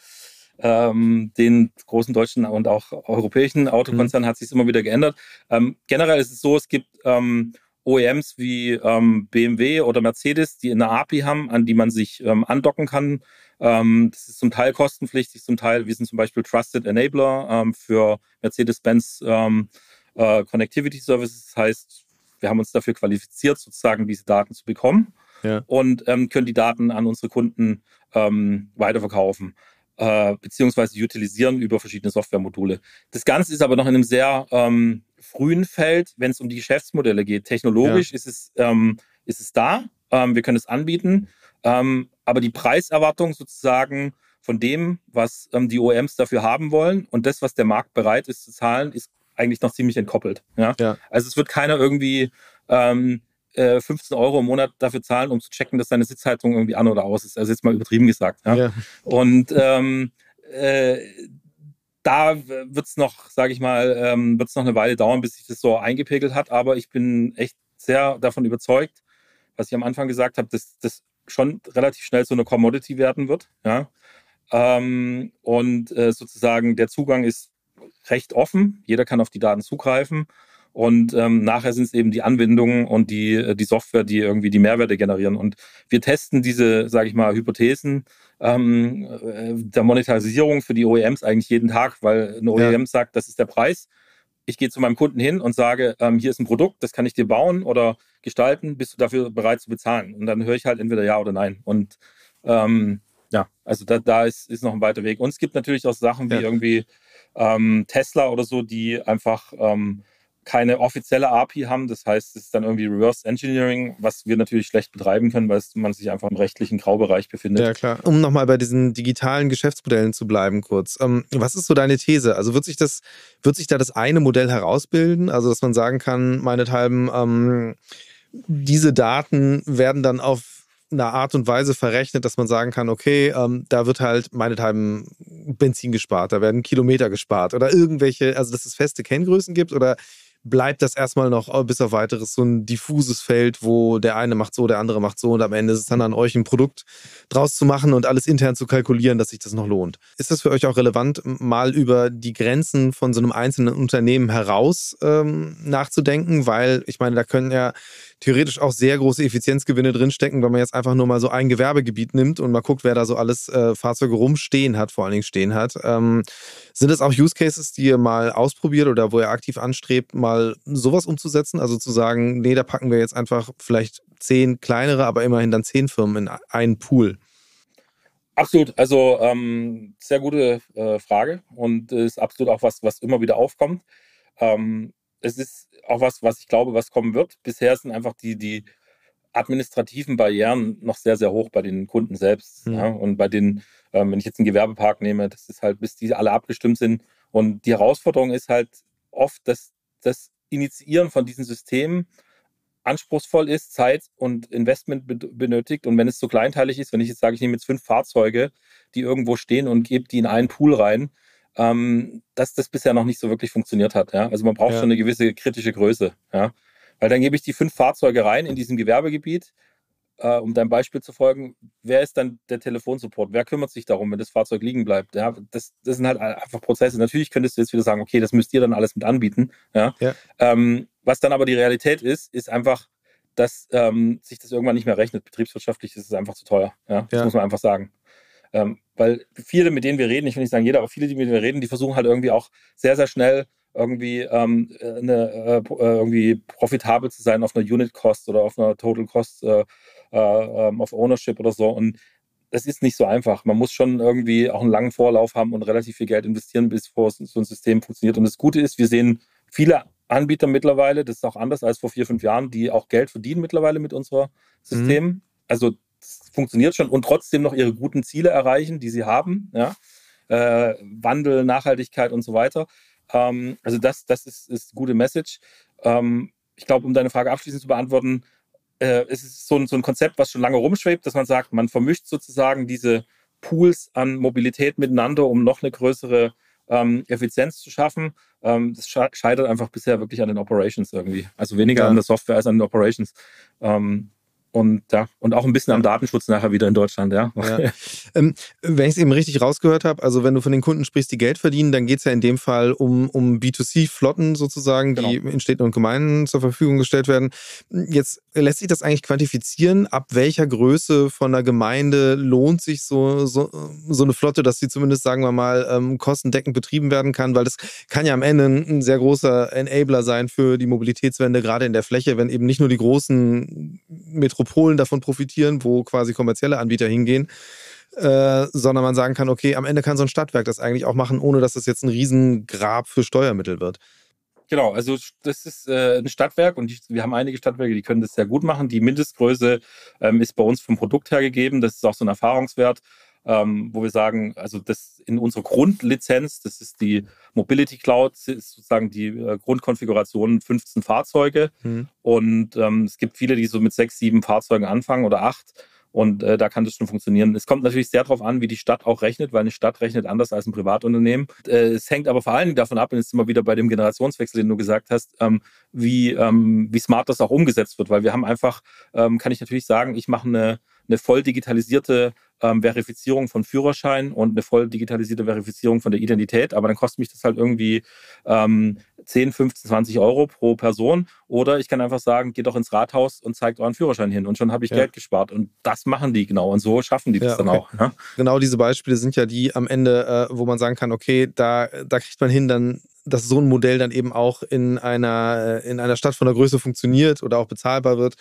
ähm, den großen deutschen und auch europäischen Autokonzernen mhm. hat sich immer wieder geändert. Ähm, generell ist es so, es gibt ähm, OEMs wie ähm, BMW oder Mercedes, die eine API haben, an die man sich ähm, andocken kann. Ähm, das ist zum Teil kostenpflichtig, zum Teil, wir sind zum Beispiel Trusted Enabler für Mercedes-Benz äh, Connectivity Services. Das heißt, wir haben uns dafür qualifiziert, sozusagen diese Daten zu bekommen ja. und ähm, können die Daten an unsere Kunden ähm, weiterverkaufen äh, beziehungsweise utilisieren über verschiedene Softwaremodule. Das Ganze ist aber noch in einem sehr ähm, frühen Feld, wenn es um die Geschäftsmodelle geht. Technologisch ja. ist, es, ähm, ist es da, ähm, wir können es anbieten, ähm, aber die Preiserwartung sozusagen von dem, was ähm, die OEMs dafür haben wollen und das, was der Markt bereit ist zu zahlen, ist eigentlich noch ziemlich entkoppelt. Ja? ja. Also es wird keiner irgendwie ähm, 15 äh, Euro im Monat dafür zahlen, um zu checken, dass deine Sitzhaltung irgendwie an oder aus ist. Also jetzt mal übertrieben gesagt. Ja? ja. Und ähm, äh, da wird es noch, sage ich mal, ähm, wird es noch eine Weile dauern, bis sich das so eingepegelt hat. Aber ich bin echt sehr davon überzeugt, was ich am Anfang gesagt habe, dass das schon relativ schnell so eine Commodity werden wird. Ja? Ähm, und äh, sozusagen der Zugang ist recht offen. Jeder kann auf die Daten zugreifen. Und ähm, nachher sind es eben die Anwendungen und die, äh, die Software, die irgendwie die Mehrwerte generieren. Und wir testen diese, sage ich mal, Hypothesen ähm, äh, der Monetarisierung für die OEMs eigentlich jeden Tag, weil eine OEM ja. sagt, das ist der Preis. Ich gehe zu meinem Kunden hin und sage, ähm, hier ist ein Produkt, das kann ich dir bauen oder gestalten, bist du dafür bereit zu bezahlen? Und dann höre ich halt entweder ja oder nein. Und ähm, ja, also da, da ist, ist noch ein weiter Weg. Und es gibt natürlich auch Sachen wie ja. irgendwie ähm, Tesla oder so, die einfach ähm, keine offizielle API haben. Das heißt, es ist dann irgendwie Reverse Engineering, was wir natürlich schlecht betreiben können, weil man sich einfach im rechtlichen Graubereich befindet. Ja, klar. Um nochmal bei diesen digitalen Geschäftsmodellen zu bleiben, kurz. Ähm, was ist so deine These? Also wird sich das, wird sich da das eine Modell herausbilden? Also, dass man sagen kann, meinethalben, ähm, diese Daten werden dann auf eine Art und Weise verrechnet, dass man sagen kann, okay, ähm, da wird halt meinethalben Benzin gespart, da werden Kilometer gespart oder irgendwelche, also dass es feste Kenngrößen gibt oder bleibt das erstmal noch äh, bis auf weiteres so ein diffuses Feld, wo der eine macht so, der andere macht so und am Ende ist es dann an euch ein Produkt draus zu machen und alles intern zu kalkulieren, dass sich das noch lohnt. Ist das für euch auch relevant, mal über die Grenzen von so einem einzelnen Unternehmen heraus ähm, nachzudenken? Weil ich meine, da können ja theoretisch auch sehr große Effizienzgewinne drinstecken, wenn man jetzt einfach nur mal so ein Gewerbegebiet nimmt und mal guckt, wer da so alles äh, Fahrzeuge rumstehen hat, vor allen Dingen stehen hat. Ähm, sind es auch Use Cases, die ihr mal ausprobiert oder wo ihr aktiv anstrebt, mal sowas umzusetzen? Also zu sagen, nee, da packen wir jetzt einfach vielleicht zehn kleinere, aber immerhin dann zehn Firmen in einen Pool. Absolut, also ähm, sehr gute äh, Frage und ist absolut auch was, was immer wieder aufkommt. Ähm, es ist auch was, was ich glaube, was kommen wird. Bisher sind einfach die, die administrativen Barrieren noch sehr, sehr hoch bei den Kunden selbst. Mhm. Ja? Und bei den, ähm, wenn ich jetzt einen Gewerbepark nehme, das ist halt, bis die alle abgestimmt sind. Und die Herausforderung ist halt oft, dass das Initiieren von diesen Systemen anspruchsvoll ist, Zeit und Investment benötigt. Und wenn es so kleinteilig ist, wenn ich jetzt sage, ich nehme jetzt fünf Fahrzeuge, die irgendwo stehen und gebe die in einen Pool rein, ähm, dass das bisher noch nicht so wirklich funktioniert hat. Ja? Also man braucht ja. schon eine gewisse kritische Größe. Ja? Weil dann gebe ich die fünf Fahrzeuge rein in diesem Gewerbegebiet, äh, um deinem Beispiel zu folgen. Wer ist dann der Telefonsupport? Wer kümmert sich darum, wenn das Fahrzeug liegen bleibt? Ja? Das, das sind halt einfach Prozesse. Natürlich könntest du jetzt wieder sagen, okay, das müsst ihr dann alles mit anbieten. Ja? ja. Ähm, was dann aber die Realität ist, ist einfach, dass ähm, sich das irgendwann nicht mehr rechnet. Betriebswirtschaftlich ist es einfach zu teuer. Ja? Das ja. muss man einfach sagen. Ähm, weil viele, mit denen wir reden, ich will nicht sagen jeder, aber viele, die mit denen wir reden, die versuchen halt irgendwie auch sehr, sehr schnell irgendwie ähm, eine, äh, äh, irgendwie profitabel zu sein auf einer Unit Cost oder auf einer Total Cost äh, äh, ähm, of Ownership oder so. Und das ist nicht so einfach. Man muss schon irgendwie auch einen langen Vorlauf haben und relativ viel Geld investieren, bis so ein System funktioniert. Und das Gute ist, wir sehen viele Anbieter mittlerweile, das ist auch anders als vor vier, fünf Jahren, die auch Geld verdienen mittlerweile mit unserem System. Mhm. Also das funktioniert schon und trotzdem noch ihre guten Ziele erreichen, die sie haben. Ja? Äh, Wandel, Nachhaltigkeit und so weiter. Ähm, also das, das ist, ist gute Message. Ähm, ich glaube, um deine Frage abschließend zu beantworten, äh, es ist so ein, so ein Konzept, was schon lange rumschwebt, dass man sagt, man vermischt sozusagen diese Pools an Mobilität miteinander, um noch eine größere ähm, Effizienz zu schaffen. Ähm, das scheitert einfach bisher wirklich an den Operations irgendwie. Also weniger ja. an der Software als an den Operations. Ähm, und ja, und auch ein bisschen am Datenschutz nachher wieder in Deutschland, ja. ja. Ähm, wenn ich es eben richtig rausgehört habe, also wenn du von den Kunden sprichst, die Geld verdienen, dann geht es ja in dem Fall um, um B2C-Flotten sozusagen, genau. die in Städten und Gemeinden zur Verfügung gestellt werden. Jetzt lässt sich das eigentlich quantifizieren, ab welcher Größe von einer Gemeinde lohnt sich so, so, so eine Flotte, dass sie zumindest, sagen wir mal, ähm, kostendeckend betrieben werden kann, weil das kann ja am Ende ein sehr großer Enabler sein für die Mobilitätswende, gerade in der Fläche, wenn eben nicht nur die großen Metropolen Metropolen davon profitieren, wo quasi kommerzielle Anbieter hingehen, äh, sondern man sagen kann, okay, am Ende kann so ein Stadtwerk das eigentlich auch machen, ohne dass das jetzt ein Riesengrab für Steuermittel wird. Genau, also das ist äh, ein Stadtwerk und ich, wir haben einige Stadtwerke, die können das sehr gut machen. Die Mindestgröße ähm, ist bei uns vom Produkt her gegeben. Das ist auch so ein Erfahrungswert, ähm, wo wir sagen, also das in unserer Grundlizenz, das ist die Mobility Cloud, ist sozusagen die äh, Grundkonfiguration 15 Fahrzeuge. Mhm. Und ähm, es gibt viele, die so mit sechs, sieben Fahrzeugen anfangen oder acht. Und äh, da kann das schon funktionieren. Es kommt natürlich sehr darauf an, wie die Stadt auch rechnet, weil eine Stadt rechnet anders als ein Privatunternehmen. Äh, es hängt aber vor allen Dingen davon ab, und jetzt sind wir wieder bei dem Generationswechsel, den du gesagt hast, ähm, wie, ähm, wie smart das auch umgesetzt wird. Weil wir haben einfach, ähm, kann ich natürlich sagen, ich mache eine, eine voll digitalisierte ähm, Verifizierung von Führerschein und eine voll digitalisierte Verifizierung von der Identität. Aber dann kostet mich das halt irgendwie ähm, 10, 15, 20 Euro pro Person. Oder ich kann einfach sagen, geht doch ins Rathaus und zeigt euren Führerschein hin. Und schon habe ich ja. Geld gespart. Und das machen die genau. Und so schaffen die das ja, dann auch. Ja? Genau diese Beispiele sind ja die am Ende, äh, wo man sagen kann, okay, da, da kriegt man hin, dann dass so ein Modell dann eben auch in einer, äh, in einer Stadt von der Größe funktioniert oder auch bezahlbar wird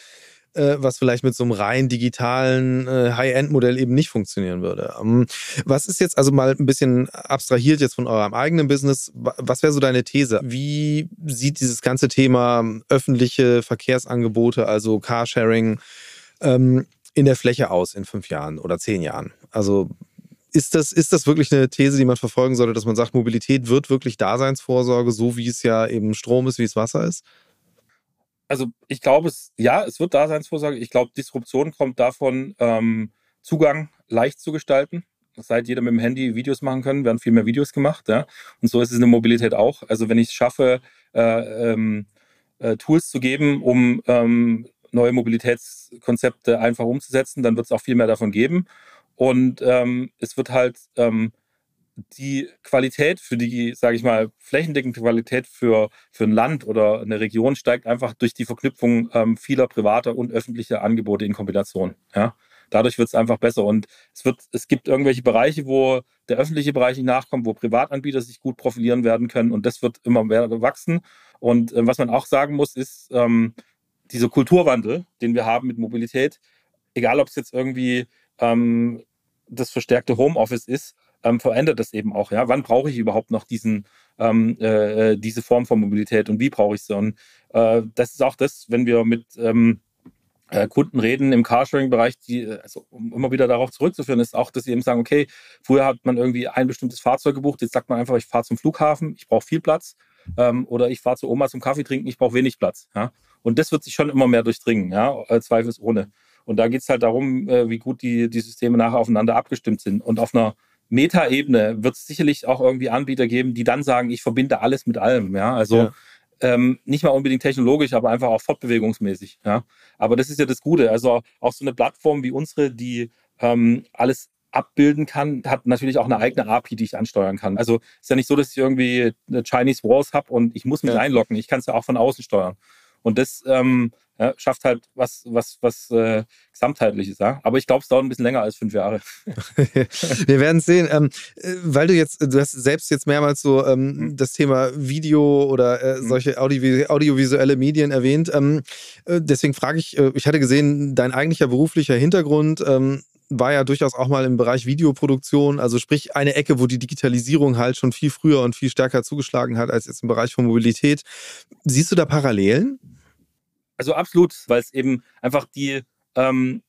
äh, was vielleicht mit so einem rein digitalen äh, High-End-Modell eben nicht funktionieren würde. Ähm, was ist jetzt also mal ein bisschen abstrahiert jetzt von eurem eigenen Business? Was wäre so deine These? Wie sieht dieses ganze Thema öffentliche Verkehrsangebote, also Carsharing, ähm, in der Fläche aus in fünf Jahren oder zehn Jahren? Also ist das, ist das wirklich eine These, die man verfolgen sollte, dass man sagt, Mobilität wird wirklich Daseinsvorsorge, so wie es ja eben Strom ist, wie es Wasser ist? Also ich glaube, es, ja, es wird Daseinsvorsorge. Ich glaube, Disruption kommt davon, ähm, Zugang leicht zu gestalten. Seit jeder mit dem Handy Videos machen können, werden viel mehr Videos gemacht. Ja? Und so ist es in der Mobilität auch. Also wenn ich es schaffe, äh, ähm, äh, Tools zu geben, um ähm, neue Mobilitätskonzepte einfach umzusetzen, dann wird es auch viel mehr davon geben. Und ähm, es wird halt ähm, die Qualität für die, sage ich mal, flächendeckende Qualität für, für ein Land oder eine Region steigt einfach durch die Verknüpfung ähm, vieler privater und öffentlicher Angebote in Kombination. Ja? Dadurch wird es einfach besser. Und es, wird, es gibt irgendwelche Bereiche, wo der öffentliche Bereich nicht nachkommt, wo Privatanbieter sich gut profilieren werden können. Und das wird immer mehr wachsen. Und äh, was man auch sagen muss, ist, ähm, dieser Kulturwandel, den wir haben mit Mobilität, egal ob es jetzt irgendwie ähm, das verstärkte Homeoffice ist ähm, verändert das eben auch. Ja, wann brauche ich überhaupt noch diesen ähm, äh, äh, diese Form von Mobilität und wie brauche ich sie? Und äh, das ist auch das, wenn wir mit ähm, äh, Kunden reden im Carsharing-Bereich, die, äh, also um immer wieder darauf zurückzuführen, ist auch, dass sie eben sagen, okay, früher hat man irgendwie ein bestimmtes Fahrzeug gebucht, jetzt sagt man einfach, ich fahre zum Flughafen, ich brauche viel Platz ähm, oder ich fahre zu Oma zum Kaffee trinken, ich brauche wenig Platz. Ja? Und das wird sich schon immer mehr durchdringen, ja, zweifelsohne. Und da geht es halt darum, wie gut die, die Systeme nachher aufeinander abgestimmt sind. Und auf einer Metaebene wird es sicherlich auch irgendwie Anbieter geben, die dann sagen, ich verbinde alles mit allem. Ja, also ja. Ähm, nicht mal unbedingt technologisch, aber einfach auch fortbewegungsmäßig. Ja, aber das ist ja das Gute. Also auch so eine Plattform wie unsere, die ähm, alles abbilden kann, hat natürlich auch eine eigene API, die ich ansteuern kann. Also ist ja nicht so, dass ich irgendwie eine Chinese Walls habe und ich muss mich ja. einloggen. Ich kann es ja auch von außen steuern. Und das ähm, ja, schafft halt was, was, was äh, Gesamtheitliches. Ja? Aber ich glaube, es dauert ein bisschen länger als fünf Jahre. Wir werden sehen. Ähm, äh, weil du jetzt, du hast selbst jetzt mehrmals so ähm, mhm. das Thema Video oder äh, mhm. solche Audio audiovisuelle Medien erwähnt. Ähm, äh, deswegen frage ich, äh, ich hatte gesehen, dein eigentlicher beruflicher Hintergrund ähm, war ja durchaus auch mal im Bereich Videoproduktion, also sprich eine Ecke, wo die Digitalisierung halt schon viel früher und viel stärker zugeschlagen hat als jetzt im Bereich von Mobilität. Siehst du da Parallelen? Also absolut, weil es eben einfach die ähm,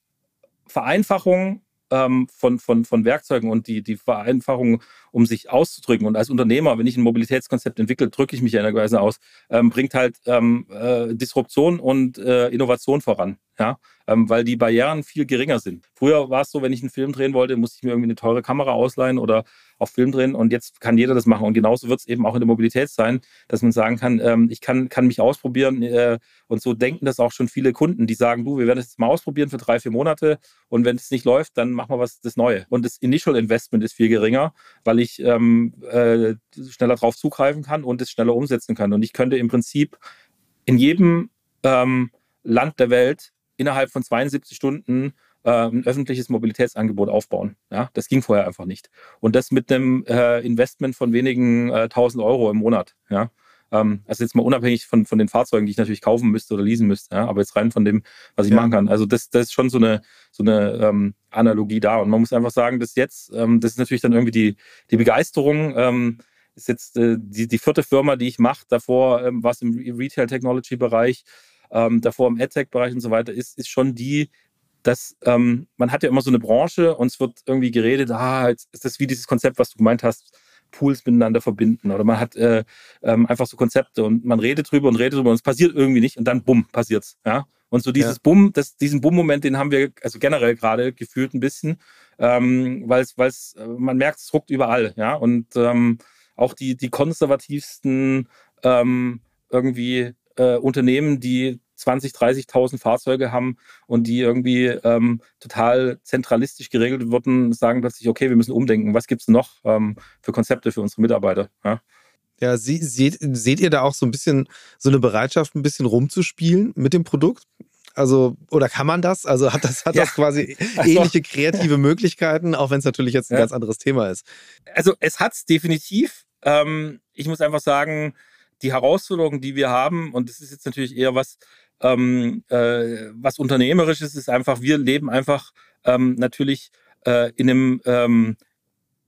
Vereinfachung ähm, von, von, von Werkzeugen und die, die Vereinfachung, um sich auszudrücken. Und als Unternehmer, wenn ich ein Mobilitätskonzept entwickle, drücke ich mich in einer Weise aus, ähm, bringt halt ähm, äh, Disruption und äh, Innovation voran ja, ähm, weil die Barrieren viel geringer sind. Früher war es so, wenn ich einen Film drehen wollte, musste ich mir irgendwie eine teure Kamera ausleihen oder auf Film drehen und jetzt kann jeder das machen. Und genauso wird es eben auch in der Mobilität sein, dass man sagen kann, ähm, ich kann, kann mich ausprobieren äh, und so denken das auch schon viele Kunden, die sagen, du, wir werden es mal ausprobieren für drei, vier Monate und wenn es nicht läuft, dann machen wir was das Neue. Und das Initial Investment ist viel geringer, weil ich ähm, äh, schneller drauf zugreifen kann und es schneller umsetzen kann. Und ich könnte im Prinzip in jedem ähm, Land der Welt innerhalb von 72 Stunden äh, ein öffentliches Mobilitätsangebot aufbauen. Ja, das ging vorher einfach nicht. Und das mit einem äh, Investment von wenigen äh, tausend Euro im Monat. Ja, ähm, also jetzt mal unabhängig von, von den Fahrzeugen, die ich natürlich kaufen müsste oder leasen müsste, ja, aber jetzt rein von dem, was ich ja. machen kann. Also das, das ist schon so eine, so eine ähm, Analogie da. Und man muss einfach sagen, dass jetzt, ähm, das ist natürlich dann irgendwie die, die Begeisterung, ähm, ist jetzt äh, die, die vierte Firma, die ich mache. Davor ähm, war es im Retail-Technology-Bereich ähm, davor im AdTech-Bereich und so weiter, ist, ist schon die, dass ähm, man hat ja immer so eine Branche und es wird irgendwie geredet, ah, jetzt ist das wie dieses Konzept, was du gemeint hast, Pools miteinander verbinden oder man hat äh, ähm, einfach so Konzepte und man redet drüber und redet drüber und es passiert irgendwie nicht und dann bumm, passiert's, ja. Und so dieses ja. Bumm, das, diesen Bumm-Moment, den haben wir also generell gerade gefühlt ein bisschen, ähm, weil es, weil es, äh, man merkt, es ruckt überall, ja. Und ähm, auch die, die konservativsten ähm, irgendwie äh, Unternehmen, die 20, 30.000 Fahrzeuge haben und die irgendwie ähm, total zentralistisch geregelt wurden, sagen plötzlich, okay, wir müssen umdenken. Was gibt es noch ähm, für Konzepte für unsere Mitarbeiter? Ja? Ja, sie, seht, seht ihr da auch so ein bisschen so eine Bereitschaft, ein bisschen rumzuspielen mit dem Produkt? Also, oder kann man das? Also hat das, hat ja. das quasi ähnliche kreative Möglichkeiten, auch wenn es natürlich jetzt ein ja. ganz anderes Thema ist? Also es hat es definitiv. Ähm, ich muss einfach sagen, die Herausforderung, die wir haben, und das ist jetzt natürlich eher was, ähm, äh, was unternehmerisches, ist einfach, wir leben einfach ähm, natürlich äh, in, einem, ähm,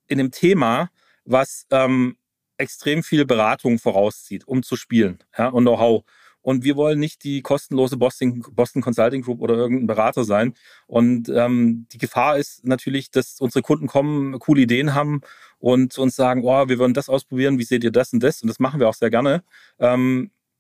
in einem Thema, was ähm, extrem viel Beratung vorauszieht, um zu spielen ja, und Know-how. Und wir wollen nicht die kostenlose Boston, Boston Consulting Group oder irgendein Berater sein. Und ähm, die Gefahr ist natürlich, dass unsere Kunden kommen, coole Ideen haben und uns sagen, oh, wir wollen das ausprobieren, wie seht ihr das und das? Und das machen wir auch sehr gerne.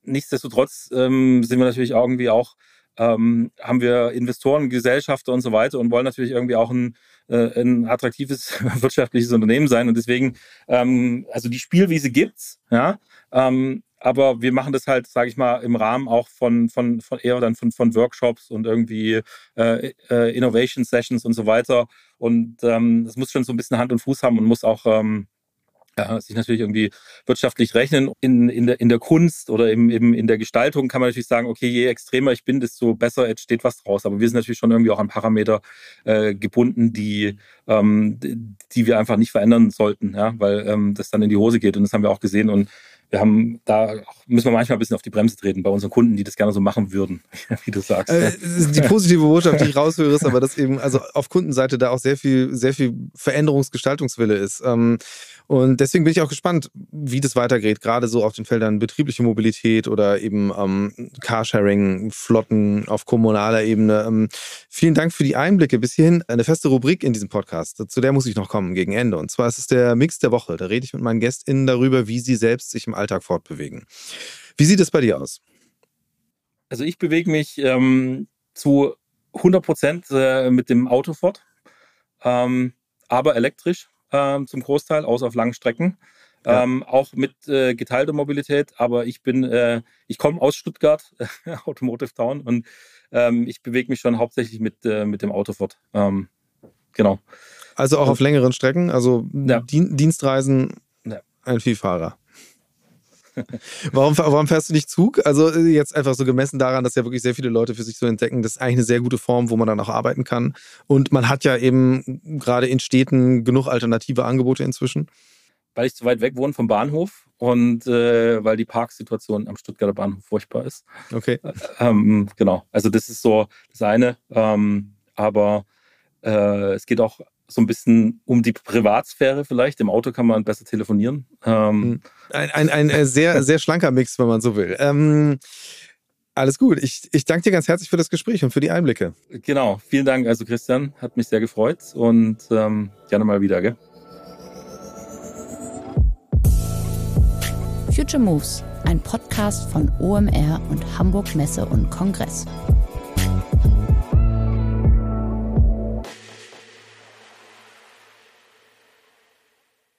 Nichtsdestotrotz ähm, sind wir natürlich irgendwie auch ähm, haben wir Investoren, Gesellschafter und so weiter und wollen natürlich irgendwie auch ein, äh, ein attraktives wirtschaftliches Unternehmen sein. Und deswegen, ähm, also die Spielwiese gibt's, ja. Ähm, aber wir machen das halt, sage ich mal, im Rahmen auch von, von, von eher dann von, von Workshops und irgendwie äh, äh, Innovation Sessions und so weiter. Und ähm, das muss schon so ein bisschen Hand und Fuß haben und muss auch ähm, ja, sich natürlich irgendwie wirtschaftlich rechnen. In, in, der, in der Kunst oder im, im, in der Gestaltung kann man natürlich sagen, okay, je extremer ich bin, desto besser entsteht was draus. Aber wir sind natürlich schon irgendwie auch an Parameter äh, gebunden, die, ähm, die wir einfach nicht verändern sollten, ja, weil ähm, das dann in die Hose geht. Und das haben wir auch gesehen. Und wir haben da müssen wir manchmal ein bisschen auf die Bremse treten bei unseren Kunden, die das gerne so machen würden, wie du sagst. Äh, die positive Botschaft, die ich raushöre, ist aber, dass eben also auf Kundenseite da auch sehr viel, sehr viel Veränderungsgestaltungswille ist. Ähm, und deswegen bin ich auch gespannt, wie das weitergeht, gerade so auf den Feldern betriebliche Mobilität oder eben ähm, Carsharing, Flotten auf kommunaler Ebene. Ähm, vielen Dank für die Einblicke bis hierhin. Eine feste Rubrik in diesem Podcast, zu der muss ich noch kommen gegen Ende. Und zwar ist es der Mix der Woche. Da rede ich mit meinen GästInnen darüber, wie sie selbst sich im Alltag fortbewegen. Wie sieht es bei dir aus? Also ich bewege mich ähm, zu 100 Prozent äh, mit dem Auto fort, ähm, aber elektrisch ähm, zum Großteil, außer auf langen Strecken. Ja. Ähm, auch mit äh, geteilter Mobilität, aber ich bin, äh, ich komme aus Stuttgart, Automotive Town, und ähm, ich bewege mich schon hauptsächlich mit, äh, mit dem Auto fort. Ähm, genau. Also auch auf längeren Strecken, also ja. Dienstreisen, ja. ein Vielfahrer. warum, warum fährst du nicht Zug? Also äh, jetzt einfach so gemessen daran, dass ja wirklich sehr viele Leute für sich so entdecken, das ist eigentlich eine sehr gute Form, wo man dann auch arbeiten kann. Und man hat ja eben gerade in Städten genug alternative Angebote inzwischen. Weil ich zu weit weg wohne vom Bahnhof und äh, weil die Parksituation am Stuttgarter Bahnhof furchtbar ist. Okay. Ähm, genau. Also das ist so das eine. Ähm, aber äh, es geht auch so ein bisschen um die Privatsphäre vielleicht. Im Auto kann man besser telefonieren. Ähm, hm. ein, ein, ein äh, sehr, sehr schlanker Mix, wenn man so will. Ähm, alles gut. Ich, ich danke dir ganz herzlich für das Gespräch und für die Einblicke. Genau. Vielen Dank, also Christian. Hat mich sehr gefreut und ähm, gerne mal wieder. Gell? Future Moves, ein Podcast von OMR und Hamburg Messe und Kongress.